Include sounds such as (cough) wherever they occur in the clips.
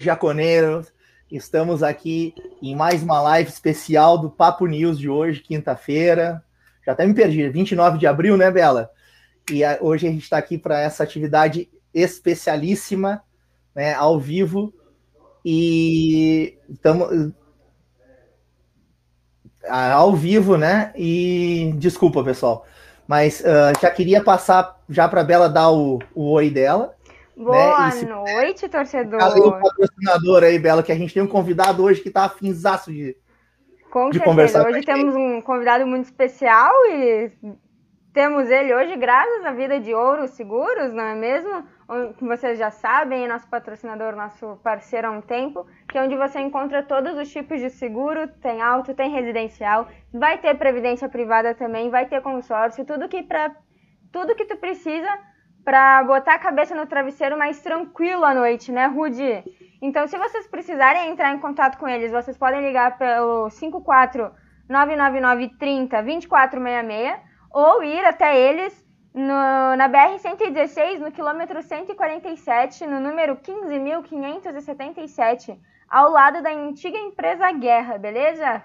Jaconeiro, estamos aqui em mais uma live especial do Papo News de hoje, quinta-feira. Já até me perdi, 29 de abril, né, Bela? E a, hoje a gente está aqui para essa atividade especialíssima, né, ao vivo. E estamos ao vivo, né? E desculpa, pessoal, mas uh, já queria passar já para a Bela dar o, o oi dela. Boa né? noite, torcedor. Cadê o patrocinador aí, Bela, que a gente tem um convidado hoje que está afinzaço de, com de conversar. Hoje temos um convidado muito especial e temos ele hoje graças à vida de Ouro Seguros, não é mesmo? Como vocês já sabem, é nosso patrocinador, nosso parceiro há um tempo, que é onde você encontra todos os tipos de seguro, tem auto, tem residencial, vai ter previdência privada também, vai ter consórcio, tudo que para tudo que tu precisa para botar a cabeça no travesseiro mais tranquilo à noite, né, Rudy? Então, se vocês precisarem entrar em contato com eles, vocês podem ligar pelo 54 999 30 2466 ou ir até eles no, na BR-116, no quilômetro 147, no número 15.577, ao lado da antiga empresa Guerra, beleza?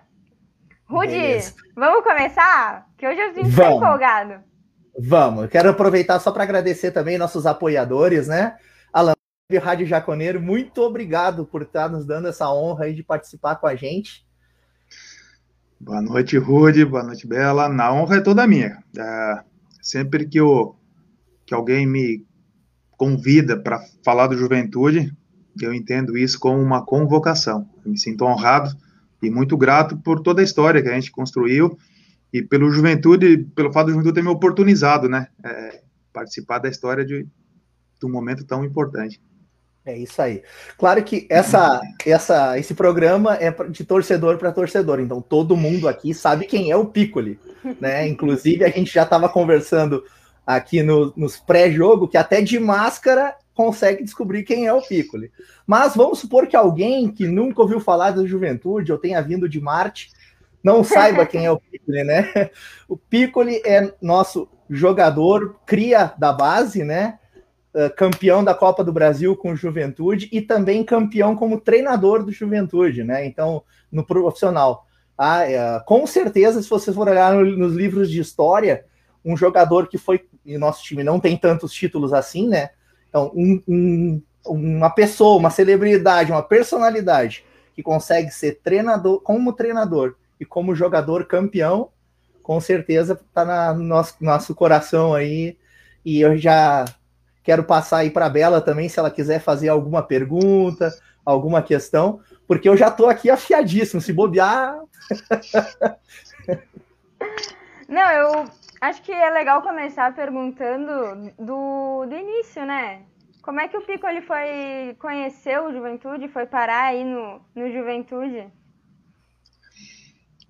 Rudy, beleza. vamos começar? Que hoje eu estou empolgado. Vamos, quero aproveitar só para agradecer também nossos apoiadores, né? Alan Rádio Jaconeiro, muito obrigado por estar nos dando essa honra de participar com a gente. Boa noite, Rude, boa noite, Bela. Na honra é toda minha. É, sempre que, eu, que alguém me convida para falar do juventude, eu entendo isso como uma convocação. Eu me sinto honrado e muito grato por toda a história que a gente construiu e pelo Juventude, pelo fato do Juventude ter me oportunizado, né, é, participar da história de, de um momento tão importante. É isso aí. Claro que essa, essa, esse programa é de torcedor para torcedor, então todo mundo aqui sabe quem é o Piccoli, né? (laughs) Inclusive a gente já estava conversando aqui no, nos pré-jogo que até de máscara consegue descobrir quem é o Piccoli. Mas vamos supor que alguém que nunca ouviu falar da Juventude ou tenha vindo de Marte não saiba quem é o Piccoli, né? (laughs) O Piccoli é nosso jogador, cria da base, né? Uh, campeão da Copa do Brasil com Juventude e também campeão como treinador do Juventude, né? Então, no profissional. Ah, uh, com certeza, se vocês for olhar no, nos livros de história, um jogador que foi. E nosso time não tem tantos títulos assim, né? Então, um, um, uma pessoa, uma celebridade, uma personalidade que consegue ser treinador, como treinador e como jogador campeão, com certeza está no nosso, nosso coração aí. E eu já quero passar aí para a Bela também, se ela quiser fazer alguma pergunta, alguma questão, porque eu já estou aqui afiadíssimo, se bobear. (laughs) Não, eu acho que é legal começar perguntando do, do início, né? Como é que o Pico ele foi conhecer o Juventude, foi parar aí no, no Juventude?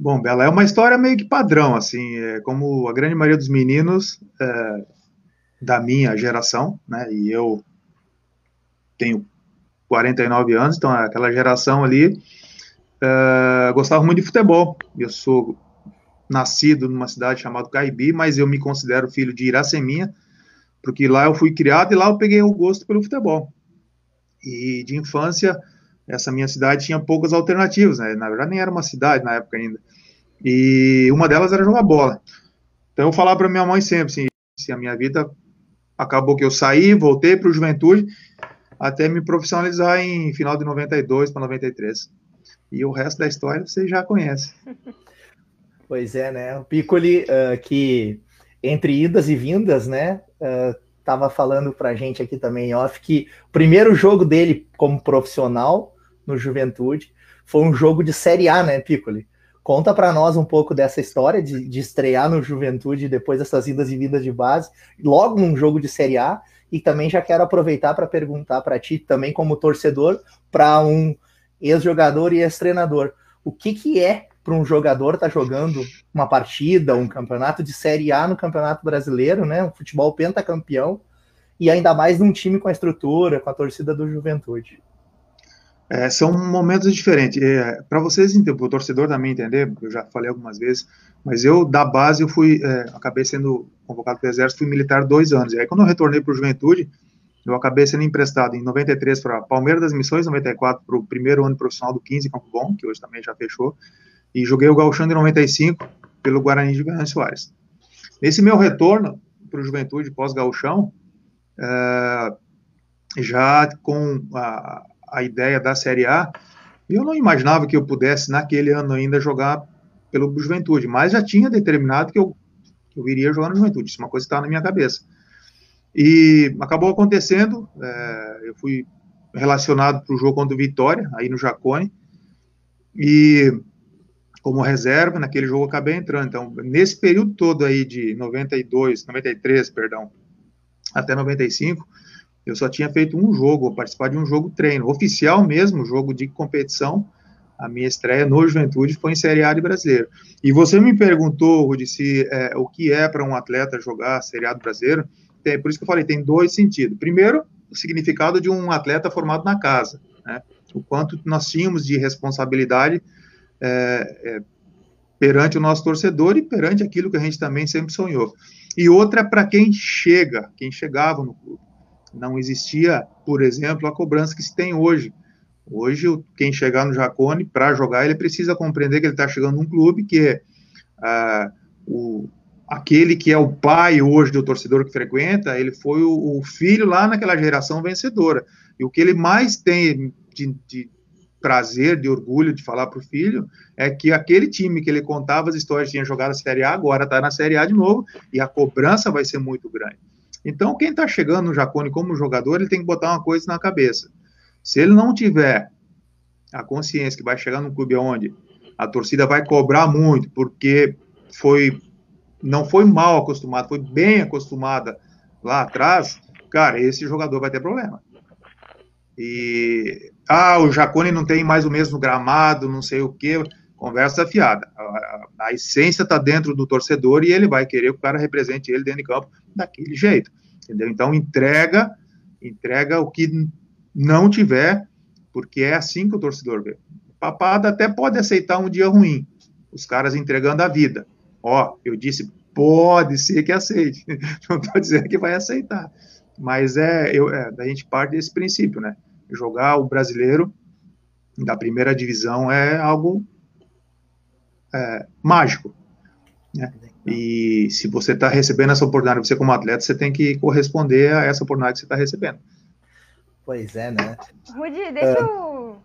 Bom, Bela, é uma história meio que padrão, assim, é como a grande maioria dos meninos é, da minha geração, né, e eu tenho 49 anos, então aquela geração ali é, gostava muito de futebol. Eu sou nascido numa cidade chamada Caibi, mas eu me considero filho de Iraceminha, porque lá eu fui criado e lá eu peguei o gosto pelo futebol. E de infância essa minha cidade tinha poucas alternativas, né? Na verdade, nem era uma cidade na época ainda. E uma delas era jogar bola. Então eu falava para minha mãe sempre assim, se a minha vida acabou que eu saí, voltei para o Juventude, até me profissionalizar em final de 92 para 93. E o resto da história você já conhece. (laughs) Pois é, né? O Piccoli, uh, que entre idas e vindas, né? Uh, tava falando para a gente aqui também off que o primeiro jogo dele como profissional no Juventude. Foi um jogo de Série A, né, Piccoli? Conta para nós um pouco dessa história de, de, estrear no Juventude depois dessas idas e vindas de base, logo num jogo de Série A. E também já quero aproveitar para perguntar para ti, também como torcedor, para um ex-jogador e ex-treinador. O que, que é para um jogador estar tá jogando uma partida, um campeonato de Série A no Campeonato Brasileiro, né? Um futebol pentacampeão, e ainda mais num time com a estrutura, com a torcida do Juventude. É, são momentos diferentes. É, para vocês, o torcedor também entender, eu já falei algumas vezes, mas eu, da base, eu fui, é, acabei sendo convocado para o Exército, fui militar dois anos. E aí, quando eu retornei para o Juventude, Eu acabei sendo emprestado em 93 para Palmeiras das Missões, 94 para o primeiro ano profissional do 15 Campo Bom, que hoje também já fechou, e joguei o Gauchão de 95 pelo Guarani de Guilherme Soares. Nesse meu retorno para o Juventude pós-Gauchão, é, já com a, a ideia da Série A, eu não imaginava que eu pudesse, naquele ano ainda, jogar pelo Juventude, mas já tinha determinado que eu, que eu iria jogar no Juventude, isso é uma coisa que estava na minha cabeça. E acabou acontecendo, é, eu fui relacionado para o jogo contra o Vitória, aí no Jacone, e como reserva, naquele jogo acabei entrando. Então, nesse período todo aí de 92, 93, perdão, até 95, eu só tinha feito um jogo, participar de um jogo treino, oficial mesmo, jogo de competição. A minha estreia no Juventude foi em Série A de Brasileiro. E você me perguntou, Rudi, se é, o que é para um atleta jogar Série A do Brasileiro. Tem, por isso que eu falei, tem dois sentidos. Primeiro, o significado de um atleta formado na casa, né? O quanto nós tínhamos de responsabilidade é, é, perante o nosso torcedor e perante aquilo que a gente também sempre sonhou. E outra para quem chega, quem chegava no clube. Não existia, por exemplo, a cobrança que se tem hoje. Hoje, quem chegar no Jacone para jogar, ele precisa compreender que ele está chegando num clube que é ah, o, aquele que é o pai hoje do torcedor que frequenta, ele foi o, o, filho lá naquela geração vencedora. E o que ele mais tem de, de prazer, de orgulho de falar para o filho, é que aquele time que ele contava as histórias tinha jogado a Série A, agora está na Série A de novo, e a cobrança vai ser muito grande. Então, quem está chegando no Jacone como jogador, ele tem que botar uma coisa na cabeça. Se ele não tiver a consciência que vai chegar num clube onde a torcida vai cobrar muito, porque foi não foi mal acostumado, foi bem acostumada lá atrás, cara, esse jogador vai ter problema. E ah, o Jacone não tem mais o mesmo gramado, não sei o que, conversa fiada. A, a, a essência está dentro do torcedor e ele vai querer que o cara represente ele dentro de campo daquele jeito, entendeu? Então entrega, entrega o que não tiver, porque é assim que o torcedor vê. Papada até pode aceitar um dia ruim, os caras entregando a vida. Ó, eu disse, pode ser que aceite, (laughs) não estou dizendo que vai aceitar, mas é, eu, é, a gente parte desse princípio, né? jogar o brasileiro da primeira divisão é algo é, mágico. Né? E se você está recebendo essa oportunidade, você como atleta, você tem que corresponder a essa oportunidade que você está recebendo. Pois é, né? Rudi, deixa é... eu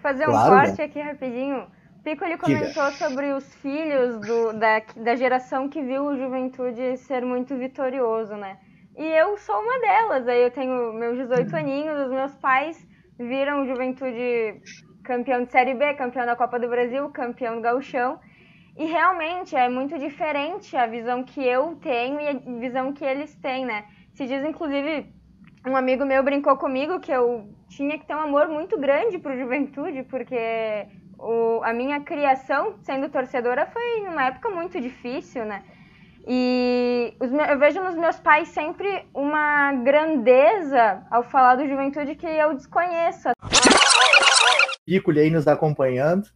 fazer um claro, corte né? aqui rapidinho. Pico ele comentou Diga. sobre os filhos do, da, da geração que viu o Juventude ser muito vitorioso, né? E eu sou uma delas. Aí eu tenho meus 18 aninhos, os meus pais viram o Juventude campeão de Série B, campeão da Copa do Brasil, campeão do Gauchão. E realmente é muito diferente a visão que eu tenho e a visão que eles têm, né? Se diz, inclusive, um amigo meu brincou comigo que eu tinha que ter um amor muito grande pro Juventude, porque o, a minha criação sendo torcedora foi numa época muito difícil, né? E os, eu vejo nos meus pais sempre uma grandeza ao falar do juventude que eu desconheço. Piccoli aí nos acompanhando.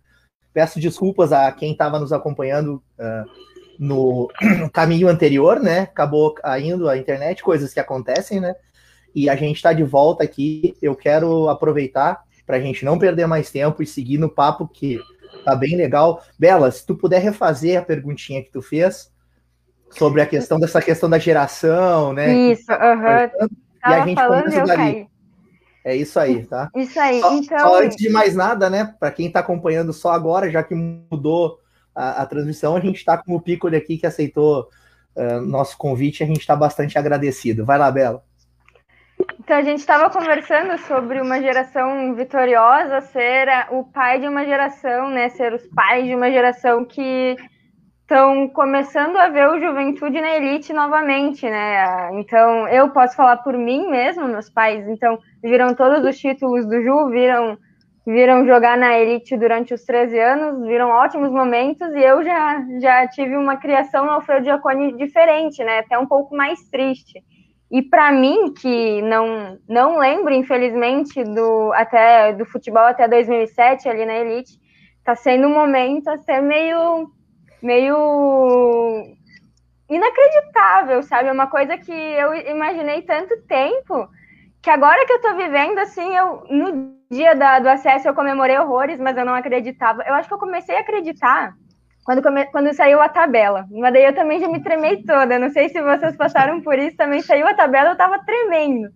Peço desculpas a quem estava nos acompanhando uh, no, no, (clears throat) caminho anterior, né? Acabou caindo a internet, coisas que acontecem, né? E a gente está de volta aqui. Eu quero aproveitar para a gente não perder mais tempo e seguir no papo que tá bem legal. Bela, se tu puder refazer a perguntinha que tu fez, sobre a questão dessa questão da geração, né? Isso, aham. Uhum. E a gente começa dali. É isso aí, tá? Isso aí. Só, então... só antes de mais nada, né? Para quem está acompanhando só agora, já que mudou a, a transmissão, a gente está com o Piccoli aqui que aceitou uh, nosso convite. A gente está bastante agradecido. Vai lá, Bela. Então a gente estava conversando sobre uma geração vitoriosa ser o pai de uma geração, né? Ser os pais de uma geração que estão começando a ver o Juventude na elite novamente, né? Então, eu posso falar por mim mesmo, meus pais, então, viram todos os títulos do Ju, viram viram jogar na elite durante os 13 anos, viram ótimos momentos e eu já já tive uma criação no Alfredo Giacone diferente, né? Até um pouco mais triste. E para mim, que não não lembro, infelizmente, do até do futebol até 2007 ali na elite, tá sendo um momento até meio meio inacreditável, sabe? É uma coisa que eu imaginei tanto tempo que agora que eu tô vivendo, assim, eu no dia da, do acesso eu comemorei horrores, mas eu não acreditava. Eu acho que eu comecei a acreditar quando, come, quando saiu a tabela. Mas daí eu também já me tremei toda. Não sei se vocês passaram por isso, também saiu a tabela, eu tava tremendo.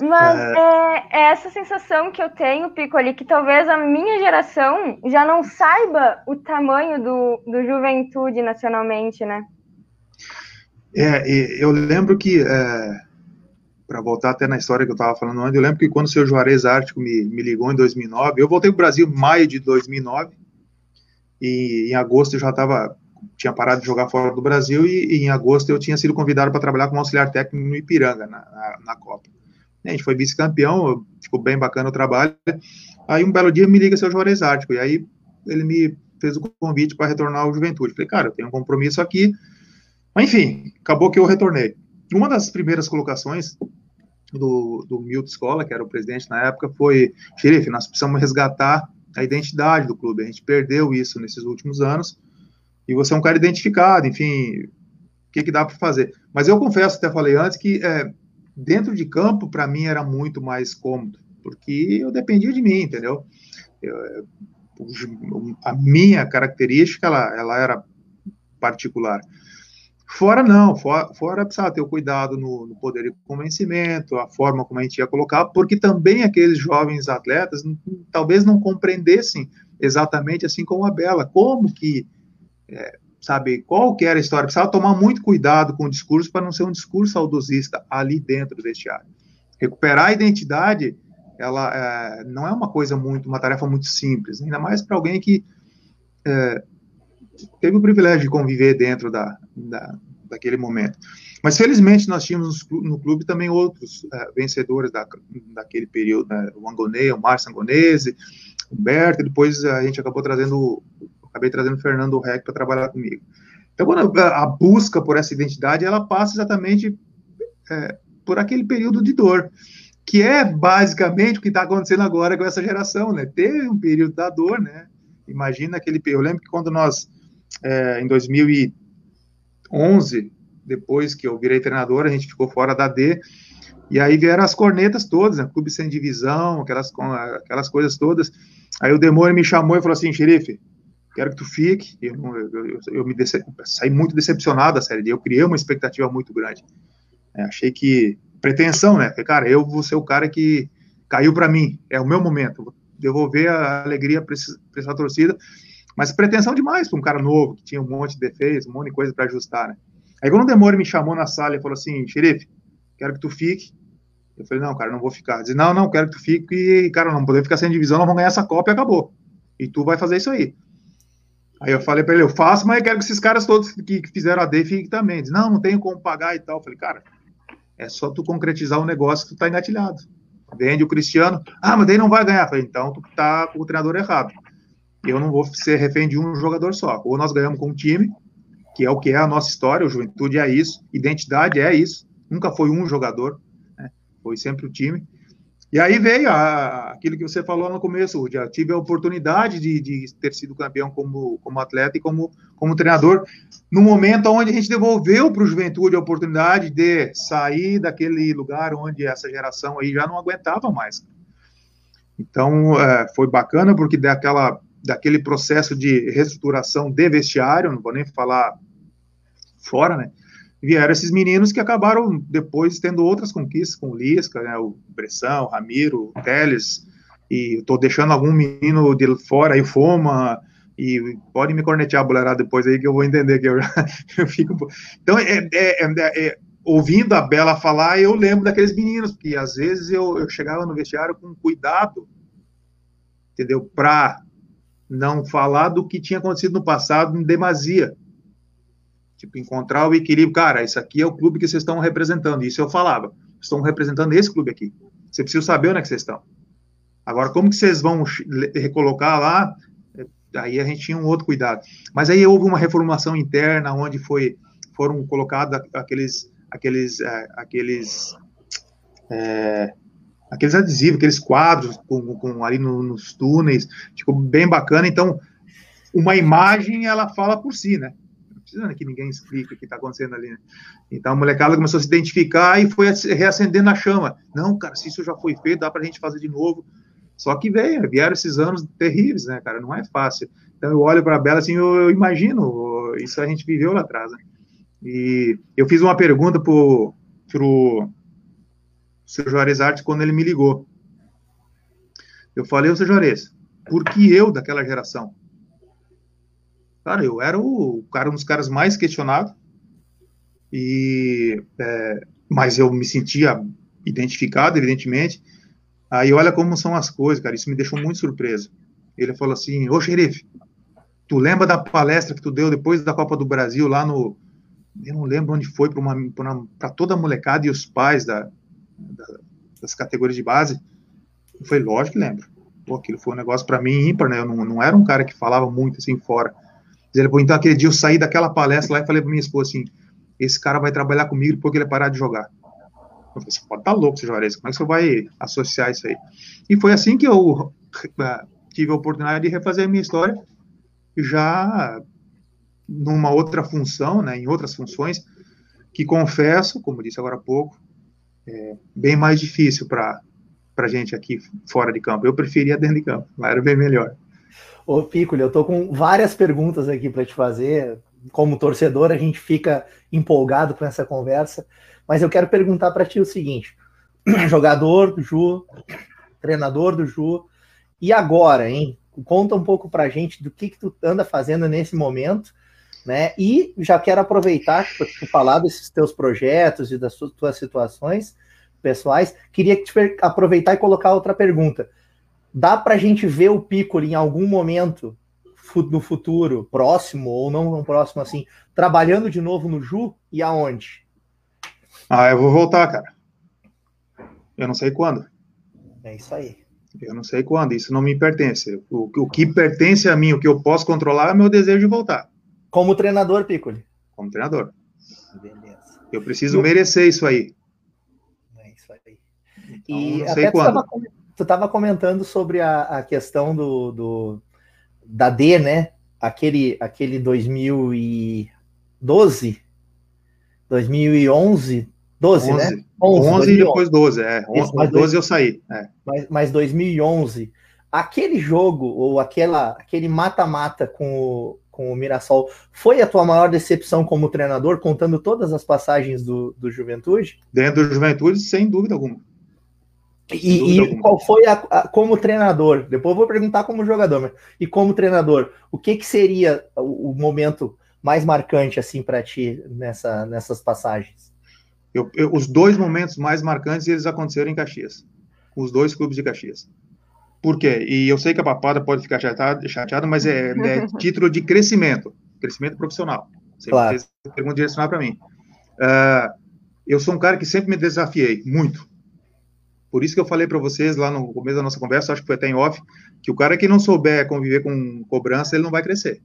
Mas é, é essa sensação que eu tenho, Piccoli, que talvez a minha geração já não saiba o tamanho do, do juventude nacionalmente, né? É, eu lembro que, é, para voltar até na história que eu estava falando antes, eu lembro que quando o seu Juarez Ártico me, me ligou em 2009, eu voltei para o Brasil em maio de 2009, e em agosto eu já estava, tinha parado de jogar fora do Brasil, e, e em agosto eu tinha sido convidado para trabalhar como auxiliar técnico no Ipiranga, na, na, na Copa. A gente foi vice-campeão, ficou bem bacana o trabalho. Aí um belo dia me liga seu Juarez Ártico, e aí ele me fez o convite para retornar ao Juventude. Falei, cara, eu tenho um compromisso aqui. Mas, enfim, acabou que eu retornei. Uma das primeiras colocações do, do Milton Escola, que era o presidente na época, foi: xerife, nós precisamos resgatar a identidade do clube. A gente perdeu isso nesses últimos anos. E você é um cara identificado, enfim, o que, que dá para fazer? Mas eu confesso, até falei antes, que é, dentro de campo, para mim, era muito mais cômodo, porque eu dependia de mim, entendeu? Eu, a minha característica, ela, ela era particular. Fora não, fora, fora precisava ter o cuidado no, no, poder de convencimento, a forma como a gente ia colocar, porque também aqueles jovens atletas talvez não compreendessem exatamente assim como a Bela, como que é, sabe qual que era a história. Precisava tomar muito cuidado com o discurso para não ser um discurso saudosista ali dentro do vestiário. Recuperar a identidade, ela é, não é uma coisa muito, uma tarefa muito simples, ainda mais para alguém que é, teve o privilégio de conviver dentro da, da, daquele momento. Mas felizmente nós tínhamos no clube também outros é, vencedores da, daquele período, né? o Angonê, o Márcio Angonese, o Humberto, depois a gente acabou trazendo acabei trazendo o Fernando Reck para trabalhar comigo. Então, a, a, busca por essa identidade, ela passa exatamente é, por aquele período de dor, que é basicamente o que está acontecendo agora com essa geração, né? Teve um período da dor, né? Imagina aquele. Eu lembro que quando nós, é, em 2011, depois que eu virei treinador, a gente ficou fora da D, e aí vieram as cornetas todas, né? Clube sem divisão, aquelas, aquelas coisas todas. Aí o Demônio me chamou e falou assim: xerife, quero que tu fique. Eu, eu, eu, eu me decep... saí muito decepcionado da série D. Eu criei uma expectativa muito grande. É, achei que pretensão, né? Falei, cara, eu vou ser o cara que caiu para mim. É o meu momento. Vou devolver a alegria para essa torcida. Mas pretensão demais para um cara novo que tinha um monte de defeitos, um monte de coisa para ajustar, né? Aí quando o Demore me chamou na sala e falou assim, xerife, quero que tu fique. Eu falei, não, cara, não vou ficar. Disse, não, não, quero que tu fique e, cara, não poder ficar sem divisão, não vamos ganhar essa Copa e acabou. E tu vai fazer isso aí. Aí eu falei para ele, eu faço, mas eu quero que esses caras todos que, fizeram a D fiquem também. Diz, não, não tenho como pagar e tal. Eu falei, cara, é só tu concretizar o um negócio que tu tá engatilhado. Vende o Cristiano, ah, mas daí não vai ganhar. Eu falei, então tu tá com o treinador errado. Eu não vou ser refém de um jogador só. Ou nós ganhamos com um time, que é o que é a nossa história, o Juventude é isso, identidade é isso. Nunca foi um jogador, né? foi sempre o time. E aí veio a, aquilo que você falou no começo, já tive a oportunidade de, de, ter sido campeão como, como atleta e como, como treinador, no momento onde a gente devolveu para o Juventude a oportunidade de sair daquele lugar onde essa geração aí já não aguentava mais. Então, é, foi bacana, porque daquela, daquele processo de reestruturação de vestiário, não vou nem falar fora, né? vieram esses meninos que acabaram depois tendo outras conquistas com o Lisca, né, o Bressão, o Ramiro, o Teles, e estou deixando algum menino de fora aí, Foma, e pode me cornetear, boleirada, depois aí que eu vou entender que eu, (laughs) eu fico... Então, é, é, é, é, ouvindo a Bela falar, eu lembro daqueles meninos, que às vezes eu, eu chegava no vestiário com cuidado, entendeu, para não falar do que tinha acontecido no passado em demasia, Tipo, encontrar o equilíbrio. Cara, isso aqui é o clube que vocês estão representando. Isso eu falava. Estão representando esse clube aqui. Você precisa saber onde é que vocês estão. Agora, como que vocês vão recolocar lá? Aí a gente tinha um outro cuidado. Mas aí houve uma reformulação interna, onde foi, foram colocados aqueles, aqueles, é, aqueles, é, aqueles adesivos, aqueles quadros com, com ali no, nos túneis, ficou bem bacana. Então, uma imagem ela fala por si, né? precisa que ninguém explique o que está acontecendo ali. Né? Então a molecada começou a se identificar e foi reacendendo a chama. Não, cara, se isso já foi feito, dá para a gente fazer de novo. Só que veio, vieram esses anos terríveis, né, cara? Não é fácil. Então eu olho para a Bela assim, eu, eu, imagino, isso a gente viveu lá atrás, né? E eu fiz uma pergunta pro, pro seu Juarez Artes quando ele me ligou. Eu falei, ô seu Juarez, por que eu daquela geração? Cara, eu era o cara, um dos caras mais questionados, e, é, mas eu me sentia identificado, evidentemente. Aí olha como são as coisas, cara, isso me deixou muito surpreso. Ele falou assim, ô xerife, tu lembra da palestra que tu deu depois da Copa do Brasil lá no, eu não lembro onde foi, para toda a molecada e os pais da, das categorias de base. Foi lógico que lembro. Pô, aquilo foi um negócio para mim ímpar, né? Eu não, não era um cara que falava muito assim fora. Ele, pô, então aquele dia eu saí daquela palestra lá e falei para minha esposa assim: esse cara vai trabalhar comigo depois que ele parar de jogar. Eu falei, você pode estar tá louco, seu Juarez, como é que você vai associar isso aí? E foi assim que eu tive a oportunidade de refazer a minha história, já numa outra função, né, em outras funções, que confesso, como disse agora há pouco, é bem mais difícil para a gente aqui fora de campo. Eu preferia dentro de campo, lá era bem melhor. Ô, Piccoli, eu estou com várias perguntas aqui para te fazer. Como torcedor, a gente fica empolgado com essa conversa, mas eu quero perguntar para ti o seguinte: (clears throat) jogador do Ju, treinador do Ju, e agora, hein? Conta um pouco para a gente do que, que tu anda fazendo nesse momento né? E já quero aproveitar para falar desses teus projetos e das tuas situações pessoais. Queria te aproveitar e colocar outra pergunta. Dá para a gente ver o Piccoli em algum momento no futuro, próximo ou não tão próximo assim, trabalhando de novo no Ju e aonde? Ah, eu vou voltar, cara. Eu não sei quando. É isso aí. Eu não sei quando, isso não me pertence. O, o que pertence a mim, o que eu posso controlar é meu desejo de voltar. Como treinador, Piccoli. Como treinador. Beleza. Eu preciso eu... merecer isso aí. É isso aí. Então, e sei quando. Tu estava comentando sobre a, a questão do, do, da D, né? Aquele, aquele 2012, 2011, 12, 11, né? 11, 11 e depois 12, é. Isso, 11, 12 eu saí. É. Mas, mas 2011, aquele jogo, ou aquela, aquele mata-mata com o, com o Mirassol, foi a tua maior decepção como treinador, contando todas as passagens do, do Juventude? Dentro do Juventude, sem dúvida alguma. E, dúvida e alguma. qual foi a, a, como treinador? Depois eu vou perguntar como jogador, mas e como treinador, o que, que seria o, o momento mais marcante assim para ti nessa, nessas passagens? Eu, eu, os dois momentos mais marcantes eles aconteceram em Caxias, os dois clubes de Caxias. Por quê? E eu sei que a papada pode ficar chateada, chateada mas é, é (laughs) título de crescimento, crescimento profissional. Você claro. fez pergunta direcionada para mim. Uh, eu sou um cara que sempre me desafiei, muito. Por isso que eu falei para vocês lá no começo da nossa conversa, acho que foi até em off, que o cara que não souber conviver com cobrança, ele não vai crescer.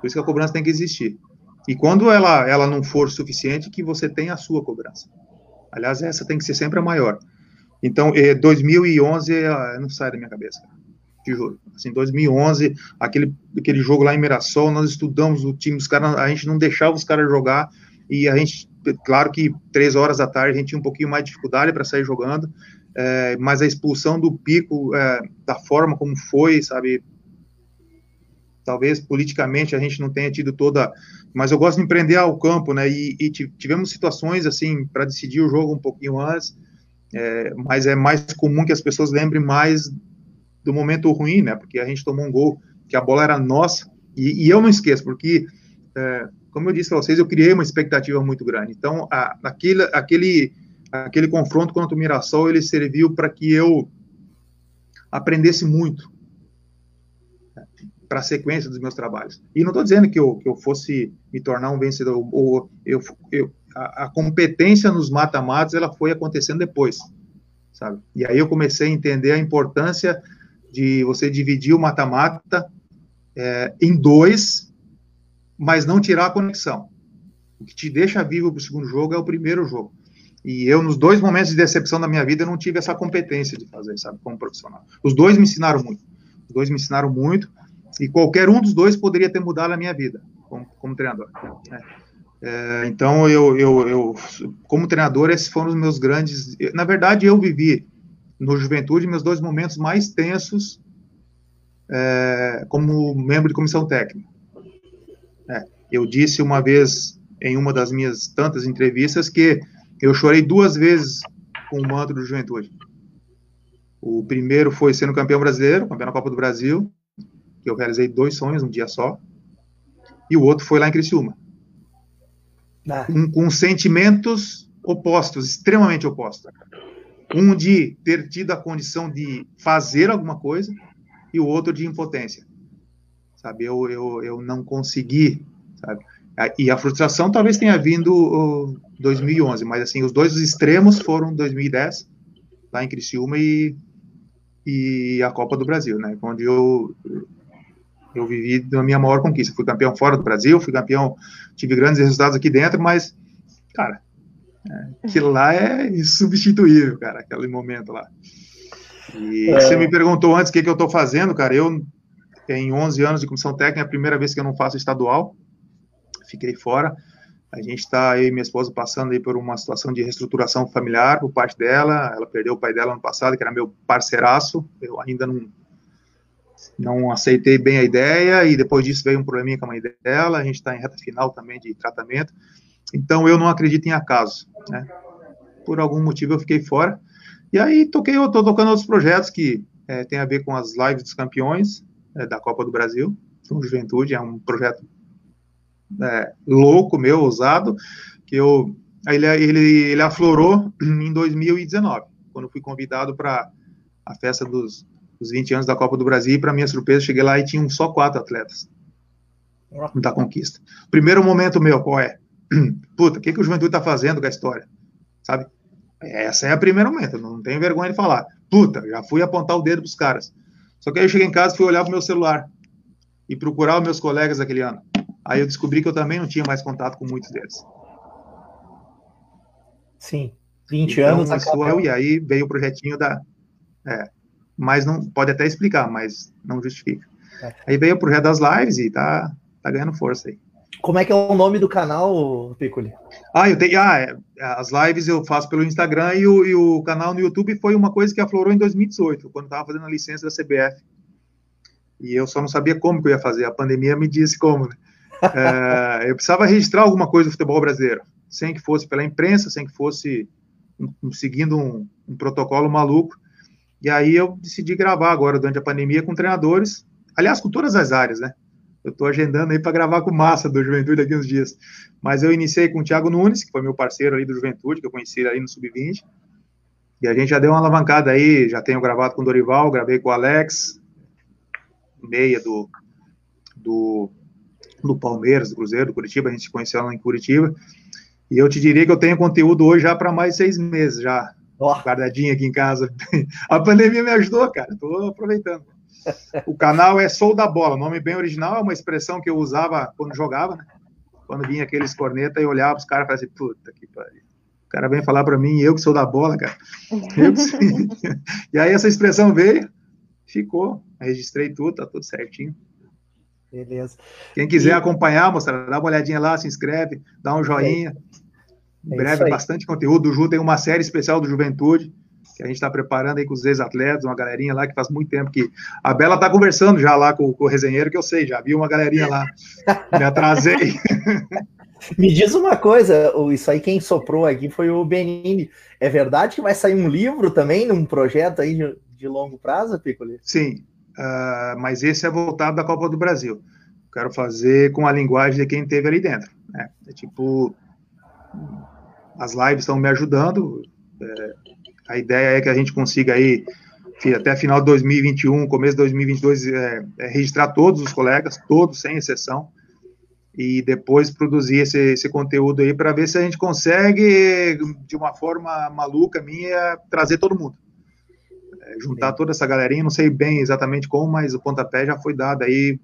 Por isso que a cobrança tem que existir. E quando ela, ela não for suficiente, que você tenha a sua cobrança. Aliás, essa tem que ser sempre a maior. Então, 2011 é, não sai da minha cabeça, te juro. Assim, 2011, aquele, aquele jogo lá em Mirassol, nós estudamos o time, os caras, a gente não deixava os caras jogar e a gente, claro que três horas da tarde a gente tinha um pouquinho mais de dificuldade para sair jogando, é, mas a expulsão do Pico, é, da forma como foi, sabe, talvez politicamente a gente não tenha tido toda, mas eu gosto de empreender ao campo, né? E, e tivemos situações assim para decidir o jogo um pouquinho antes, é, mas é mais comum que as pessoas lembrem mais do momento ruim, né? Porque a gente tomou um gol que a bola era nossa e, e eu não esqueço, porque é, como eu disse para vocês, eu criei uma expectativa muito grande. Então, a, aquele, aquele, aquele confronto contra o Mirassol, ele serviu para que eu aprendesse muito para a sequência dos meus trabalhos. E não estou dizendo que eu, que eu fosse me tornar um vencedor, ou eu, eu, a, competência nos mata-matas ela foi acontecendo depois, sabe? E aí eu comecei a entender a importância de você dividir o mata-mata é, em dois, mas não tirar a conexão. O que te deixa vivo para o segundo jogo é o primeiro jogo. E eu, nos dois momentos de decepção da minha vida, não tive essa competência de fazer, sabe, como profissional. Os dois me ensinaram muito. Os dois me ensinaram muito. E qualquer um dos dois poderia ter mudado a minha vida, como, como treinador. Né? É, então, eu, eu, eu, como treinador, esses foram os meus grandes. Na verdade, eu vivi no Juventude meus dois momentos mais tensos é, como membro de comissão técnica. É, eu disse uma vez em uma das minhas tantas entrevistas que eu chorei duas vezes com o manto do Juventude. O primeiro foi sendo campeão brasileiro, campeão da Copa do Brasil, que eu realizei dois sonhos num dia só. E o outro foi lá em Criciúma. Um, com sentimentos opostos, extremamente opostos. Um de ter tido a condição de fazer alguma coisa e o outro de impotência. Sabe, eu, eu, eu não consegui, sabe? E a frustração talvez tenha vindo uh, 2011, mas assim, os dois extremos foram 2010, lá em Criciúma, e, e a Copa do Brasil, né? Onde eu, eu vivi a minha maior conquista. Fui campeão fora do Brasil, fui campeão, tive grandes resultados aqui dentro, mas, cara, é, aquilo lá é insubstituível, cara, aquele momento lá. E é. você me perguntou antes o que, que eu estou fazendo, cara. Eu, em 11 anos de comissão técnica, é a primeira vez que eu não faço estadual. Fiquei fora. A gente está, eu e minha esposa, passando aí por uma situação de reestruturação familiar por parte dela. Ela perdeu o pai dela ano passado, que era meu parceiraço. Eu ainda não, não aceitei bem a ideia. E depois disso veio um probleminha com a mãe dela. A gente está em reta final também de tratamento. Então eu não acredito em acaso. Né? Por algum motivo eu fiquei fora. E aí toquei, eu tô tocando outros projetos que é, tem a ver com as lives dos campeões é, da Copa do Brasil. São Juventude, é um projeto é, louco meu, ousado, que eu ele, ele, ele aflorou em 2019, quando fui convidado para a festa dos, dos 20 anos da Copa do Brasil, e para minha surpresa, cheguei lá e tinham só quatro atletas da conquista. Primeiro momento meu, qual é? (clears throat) Puta, o que, que o Juventude está fazendo com a história? Sabe? Essa é a primeira momento, não tenho vergonha de falar. Puta, já fui apontar o dedo pros caras. Só que aí eu cheguei em casa e fui olhar pro meu celular e procurar os meus colegas daquele ano. Aí eu descobri que eu também não tinha mais contato com muitos deles. Sim, 20 então, anos acabou. E aí veio o projetinho da... É, mas não pode até explicar, mas não justifica. É. Aí veio o projeto das lives e tá, tá ganhando força aí. Como é que é o nome do canal, Piccoli? Ah, eu tenho. Ah, é, as lives eu faço pelo Instagram e o, e o, canal no YouTube foi uma coisa que aflorou em 2018, quando estava fazendo a licença da CBF. E eu só não sabia como que eu ia fazer. A pandemia me disse como. Né? (laughs) É, eu precisava registrar alguma coisa do futebol brasileiro, sem que fosse pela imprensa, sem que fosse um, seguindo um, um protocolo maluco. E aí eu decidi gravar agora durante a pandemia com treinadores, aliás, com todas as áreas, né? Eu estou agendando aí para gravar com massa do Juventude daqui uns dias. Mas eu iniciei com o Thiago Nunes, que foi meu parceiro aí do Juventude, que eu conheci aí no Sub-20. E a gente já deu uma alavancada aí, já tenho gravado com o Dorival, gravei com o Alex, meia do, do, do Palmeiras, do Cruzeiro, do Curitiba, a gente se conheceu lá em Curitiba. E eu te diria que eu tenho conteúdo hoje já para mais seis meses, já oh. guardadinho aqui em casa. (laughs) A pandemia me ajudou, cara, estou aproveitando. O canal é Sou da Bola, nome bem original, é uma expressão que eu usava quando jogava, né? Quando vinha aqueles corneta e olhava os caras e assim, puta que pariu. O cara vem falar para mim, eu que sou da bola, cara. (laughs) e aí essa expressão veio, ficou, registrei tudo, tá tudo certinho. Beleza. Quem quiser e... acompanhar, moçada, dá uma olhadinha lá, se inscreve, dá um joinha. É em breve, bastante conteúdo. O Ju tem uma série especial do Juventude que a gente está preparando aí com os ex-atletas, uma galerinha lá que faz muito tempo que. A Bela está conversando já lá com, com, o resenheiro, que eu sei, já vi uma galerinha lá. (laughs) Me atrasei. Me diz uma coisa, isso aí quem soprou aqui foi o Benini. É verdade que vai sair um livro também, num projeto aí de, de longo prazo, Piccoli? Sim, uh, mas esse é voltado da Copa do Brasil. Quero fazer com a linguagem de quem teve ali dentro. Né? É tipo, as lives estão me ajudando. É, a ideia é que a gente consiga aí, até final de 2021, começo de 2022, é, é registrar todos os colegas, todos, sem exceção, e depois produzir esse, esse conteúdo aí para ver se a gente consegue, de uma forma maluca minha, trazer todo mundo. É, juntar toda essa galerinha, não sei bem exatamente como, mas o pontapé já foi dado aí.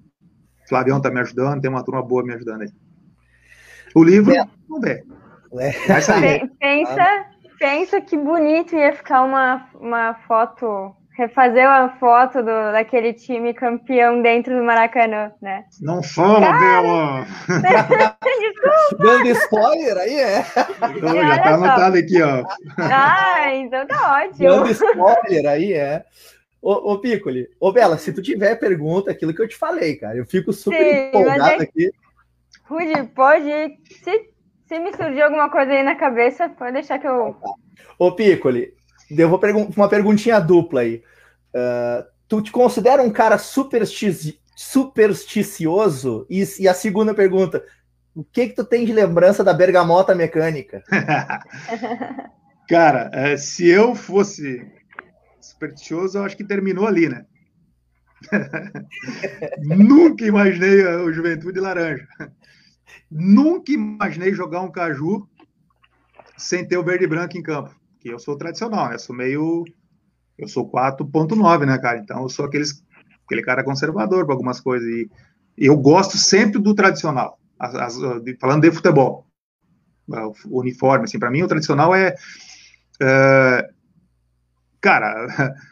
Flavião está me ajudando, tem uma turma boa me ajudando aí. O livro, é. vamos ver. É. Pensa, pensa que bonito ia ficar uma, uma foto refazer uma foto do, daquele time campeão dentro do Maracanã, né? Não fala, Bela! (laughs) Desculpa! Dando spoiler aí, é? Então, já tá anotado aqui, ó. Ah, então tá ótimo. Dando spoiler aí, é. Ô, ô Piccoli, ô Bela, se tu tiver pergunta, aquilo que eu te falei, cara, eu fico super Sim, empolgado é... aqui. Rude, pode. Se, se me surgir alguma coisa aí na cabeça, pode deixar que eu. Ô Piccoli, eu vou pergun uma perguntinha dupla aí. Uh, tu te considera um cara superstic supersticioso? E, e, a segunda pergunta, o que que tu tem de lembrança da bergamota mecânica? (laughs) cara, é, se eu fosse supersticioso, eu acho que terminou ali, né? (laughs) Nunca imaginei o Juventude Laranja. Nunca imaginei jogar um caju sem ter o verde e branco em campo que eu sou tradicional, né? Sou meio. Eu sou 4.9, né, cara? Então eu sou aqueles, aquele cara conservador para algumas coisas. E, eu gosto sempre do tradicional. As, as, falando de futebol. O uniforme, assim, para mim o tradicional é. é cara. (laughs)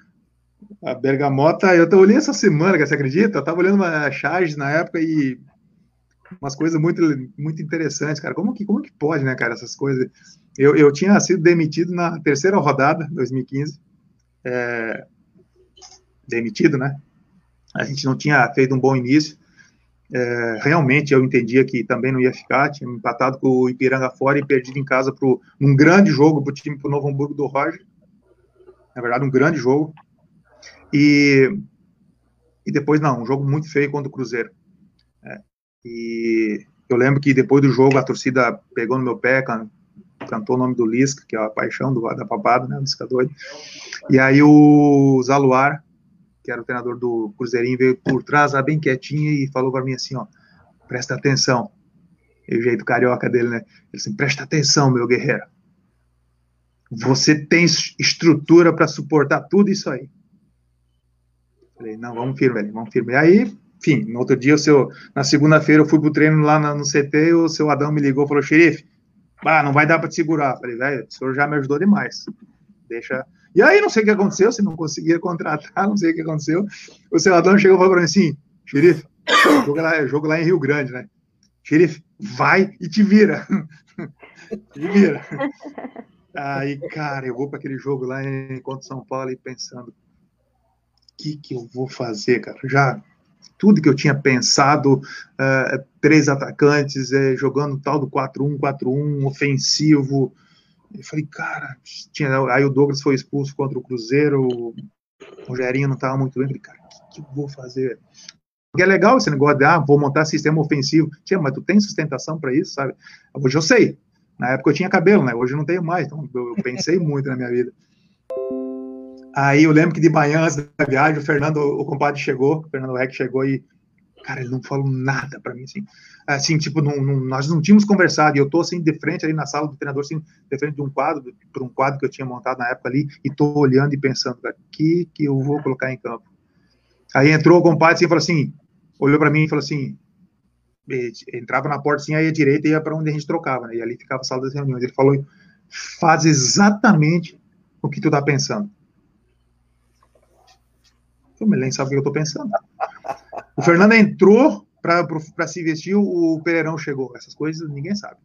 A bergamota, eu olhei essa semana, você acredita? Eu tava olhando uma charge na época e umas coisas muito, muito interessantes, cara. Como que, como que pode, né, cara, essas coisas? Eu, eu tinha sido demitido na terceira rodada, 2015. É, demitido, né? A gente não tinha feito um bom início. É, realmente eu entendia que também não ia ficar. Tinha empatado com o Ipiranga fora e perdido em casa para um grande jogo para o time para Novo Hamburgo do Roger. Na verdade, um grande jogo. E, e depois, não, um jogo muito feio contra o Cruzeiro. É, e eu lembro que depois do jogo a torcida pegou no meu pé, cantou o nome do Lisca, que é a paixão do, da papada, né, o Lisca doido. E aí o Zaluar, que era o treinador do Cruzeirinho, veio por trás, lá bem quietinho, e falou para mim assim, ó, presta atenção. E o jeito carioca dele, né? Ele assim, presta atenção, meu guerreiro. Você tem estrutura para suportar tudo isso aí. Falei, não, vamos firme, velho, vamos firme. E aí, enfim, no outro dia, o seu, na segunda-feira, eu fui pro treino lá no, no CT, o seu Adão me ligou e falou, xerife, não vai dar para te segurar. Falei, velho, o senhor já me ajudou demais. Deixa. E aí, não sei o que aconteceu, se não conseguia (laughs) contratar, não sei o que aconteceu. O senador chegou e falou mim assim: xerife, (coughs) jogo lá, jogo lá em Rio Grande, né? Xerife, vai e te vira. (laughs) te vira. Aí, cara, eu vou para aquele jogo lá em São Paulo e pensando: o que, que eu vou fazer, cara? Já tudo que eu tinha pensado, uh, três atacantes, uh, jogando tal do 4-1, 4-1, ofensivo. Eu falei, cara, tinha, aí o Douglas foi expulso contra o Cruzeiro, o Rogerinho não estava muito bem. Eu falei, cara, o que, que eu vou fazer? Porque é legal esse negócio de, ah, vou montar sistema ofensivo. Tinha, mas tu tem sustentação para isso, sabe? Hoje eu sei. Na época eu tinha cabelo, né? Hoje eu não tenho mais. Então eu pensei muito na minha vida. Aí eu lembro que de manhã, antes da viagem, o Fernando, o compadre chegou, o Fernando Reck chegou e, cara, ele não falou nada para mim, assim. Assim, tipo, não, não, nós não tínhamos conversado, e eu tô, assim, de frente ali na sala do treinador, assim, de frente de um quadro, por um quadro que eu tinha montado na época ali, e tô olhando e pensando, cara, que que eu vou colocar em campo? Aí entrou o compadre, assim, e falou assim, olhou para mim e falou assim, entrava na porta, assim, aí à direita ia para onde a gente trocava, né, e ali ficava a sala das reuniões. Ele falou, faz exatamente o que tu tá pensando o nem sabe o que eu estou pensando. O Fernando entrou para se vestir, o Pereirão chegou. Essas coisas ninguém sabe.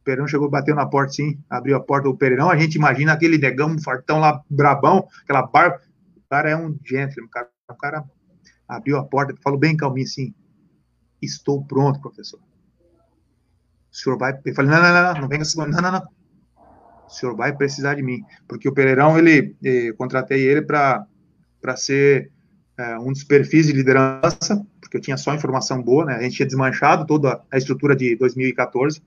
O Pereirão chegou, bateu na porta, sim, abriu a porta do Pereirão. A gente imagina aquele negão fartão lá, brabão, aquela barba. O cara é um gentleman, o cara, o cara abriu a porta, falou bem calminho assim: Estou pronto, professor. O senhor vai. Eu falei: Não, não, não, não, não venha Não, não, não. O senhor vai precisar de mim. Porque o Pereirão, ele, eh, contratei ele para ser é, um dos perfis de liderança, porque eu tinha só informação boa, né? A gente tinha desmanchado toda a estrutura de 2014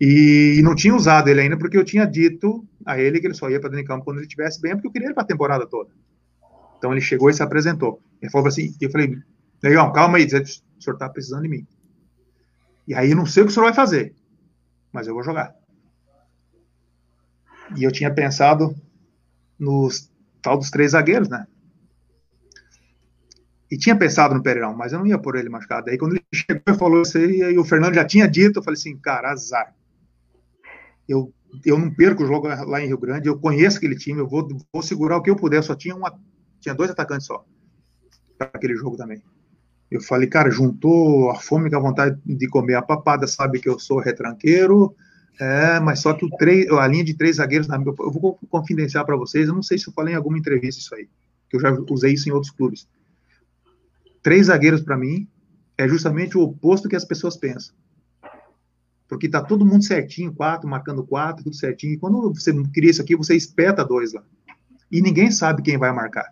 e não tinha usado ele ainda porque eu tinha dito a ele que ele só ia para dentro de campo quando ele estivesse bem, porque eu queria ele para a temporada toda. Então ele chegou e se apresentou. Ele falou assim, eu falei, legal, calma aí, o senhor está precisando de mim. E aí eu não sei o que o senhor vai fazer, mas eu vou jogar. E eu tinha pensado nos tal dos três zagueiros, né? E tinha pensado no Pereirão, mas eu não ia por ele machucado. Aí quando ele chegou e falou isso aí, aí o Fernando já tinha dito, eu falei assim, cara, azar. Eu eu não perco o jogo lá em Rio Grande, eu conheço aquele time, eu vou, vou segurar o que eu puder. Só tinha uma, tinha dois atacantes só para aquele jogo também. Eu falei, cara, juntou a fome com a vontade de comer a papada, sabe que eu sou retranqueiro, é, mas só que o três, a linha de três zagueiros, eu vou confidenciar para vocês, eu não sei se eu falei em alguma entrevista isso aí, que eu já usei isso em outros clubes. Três zagueiros para mim é justamente o oposto que as pessoas pensam porque tá todo mundo certinho, quatro, marcando quatro, tudo certinho. E quando você cria isso aqui, você espeta dois lá. E ninguém sabe quem vai marcar.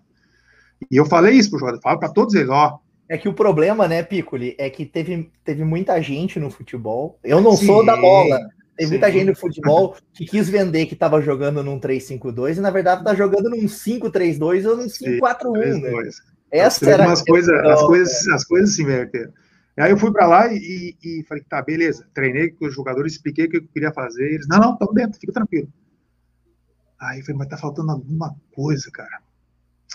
E eu falei isso pro jogador, falo para todos eles, ó. É que o problema, né, Piccoli, é que teve, teve muita gente no futebol. Eu não sim, sou da bola. Teve muita gente no futebol que quis vender que estava jogando num 3-5-2 e na verdade tá jogando num 5-3-2 ou num 5-4-1, né? Essa era as coisas, as coisas, as coisas se inverteram. Aí eu fui para lá e, e, falei, tá, beleza. Treinei com os jogadores, expliquei o que eu queria fazer. Eles, não, não, estamos dentro, fica tranquilo. Aí eu falei, mas tá faltando alguma coisa, cara.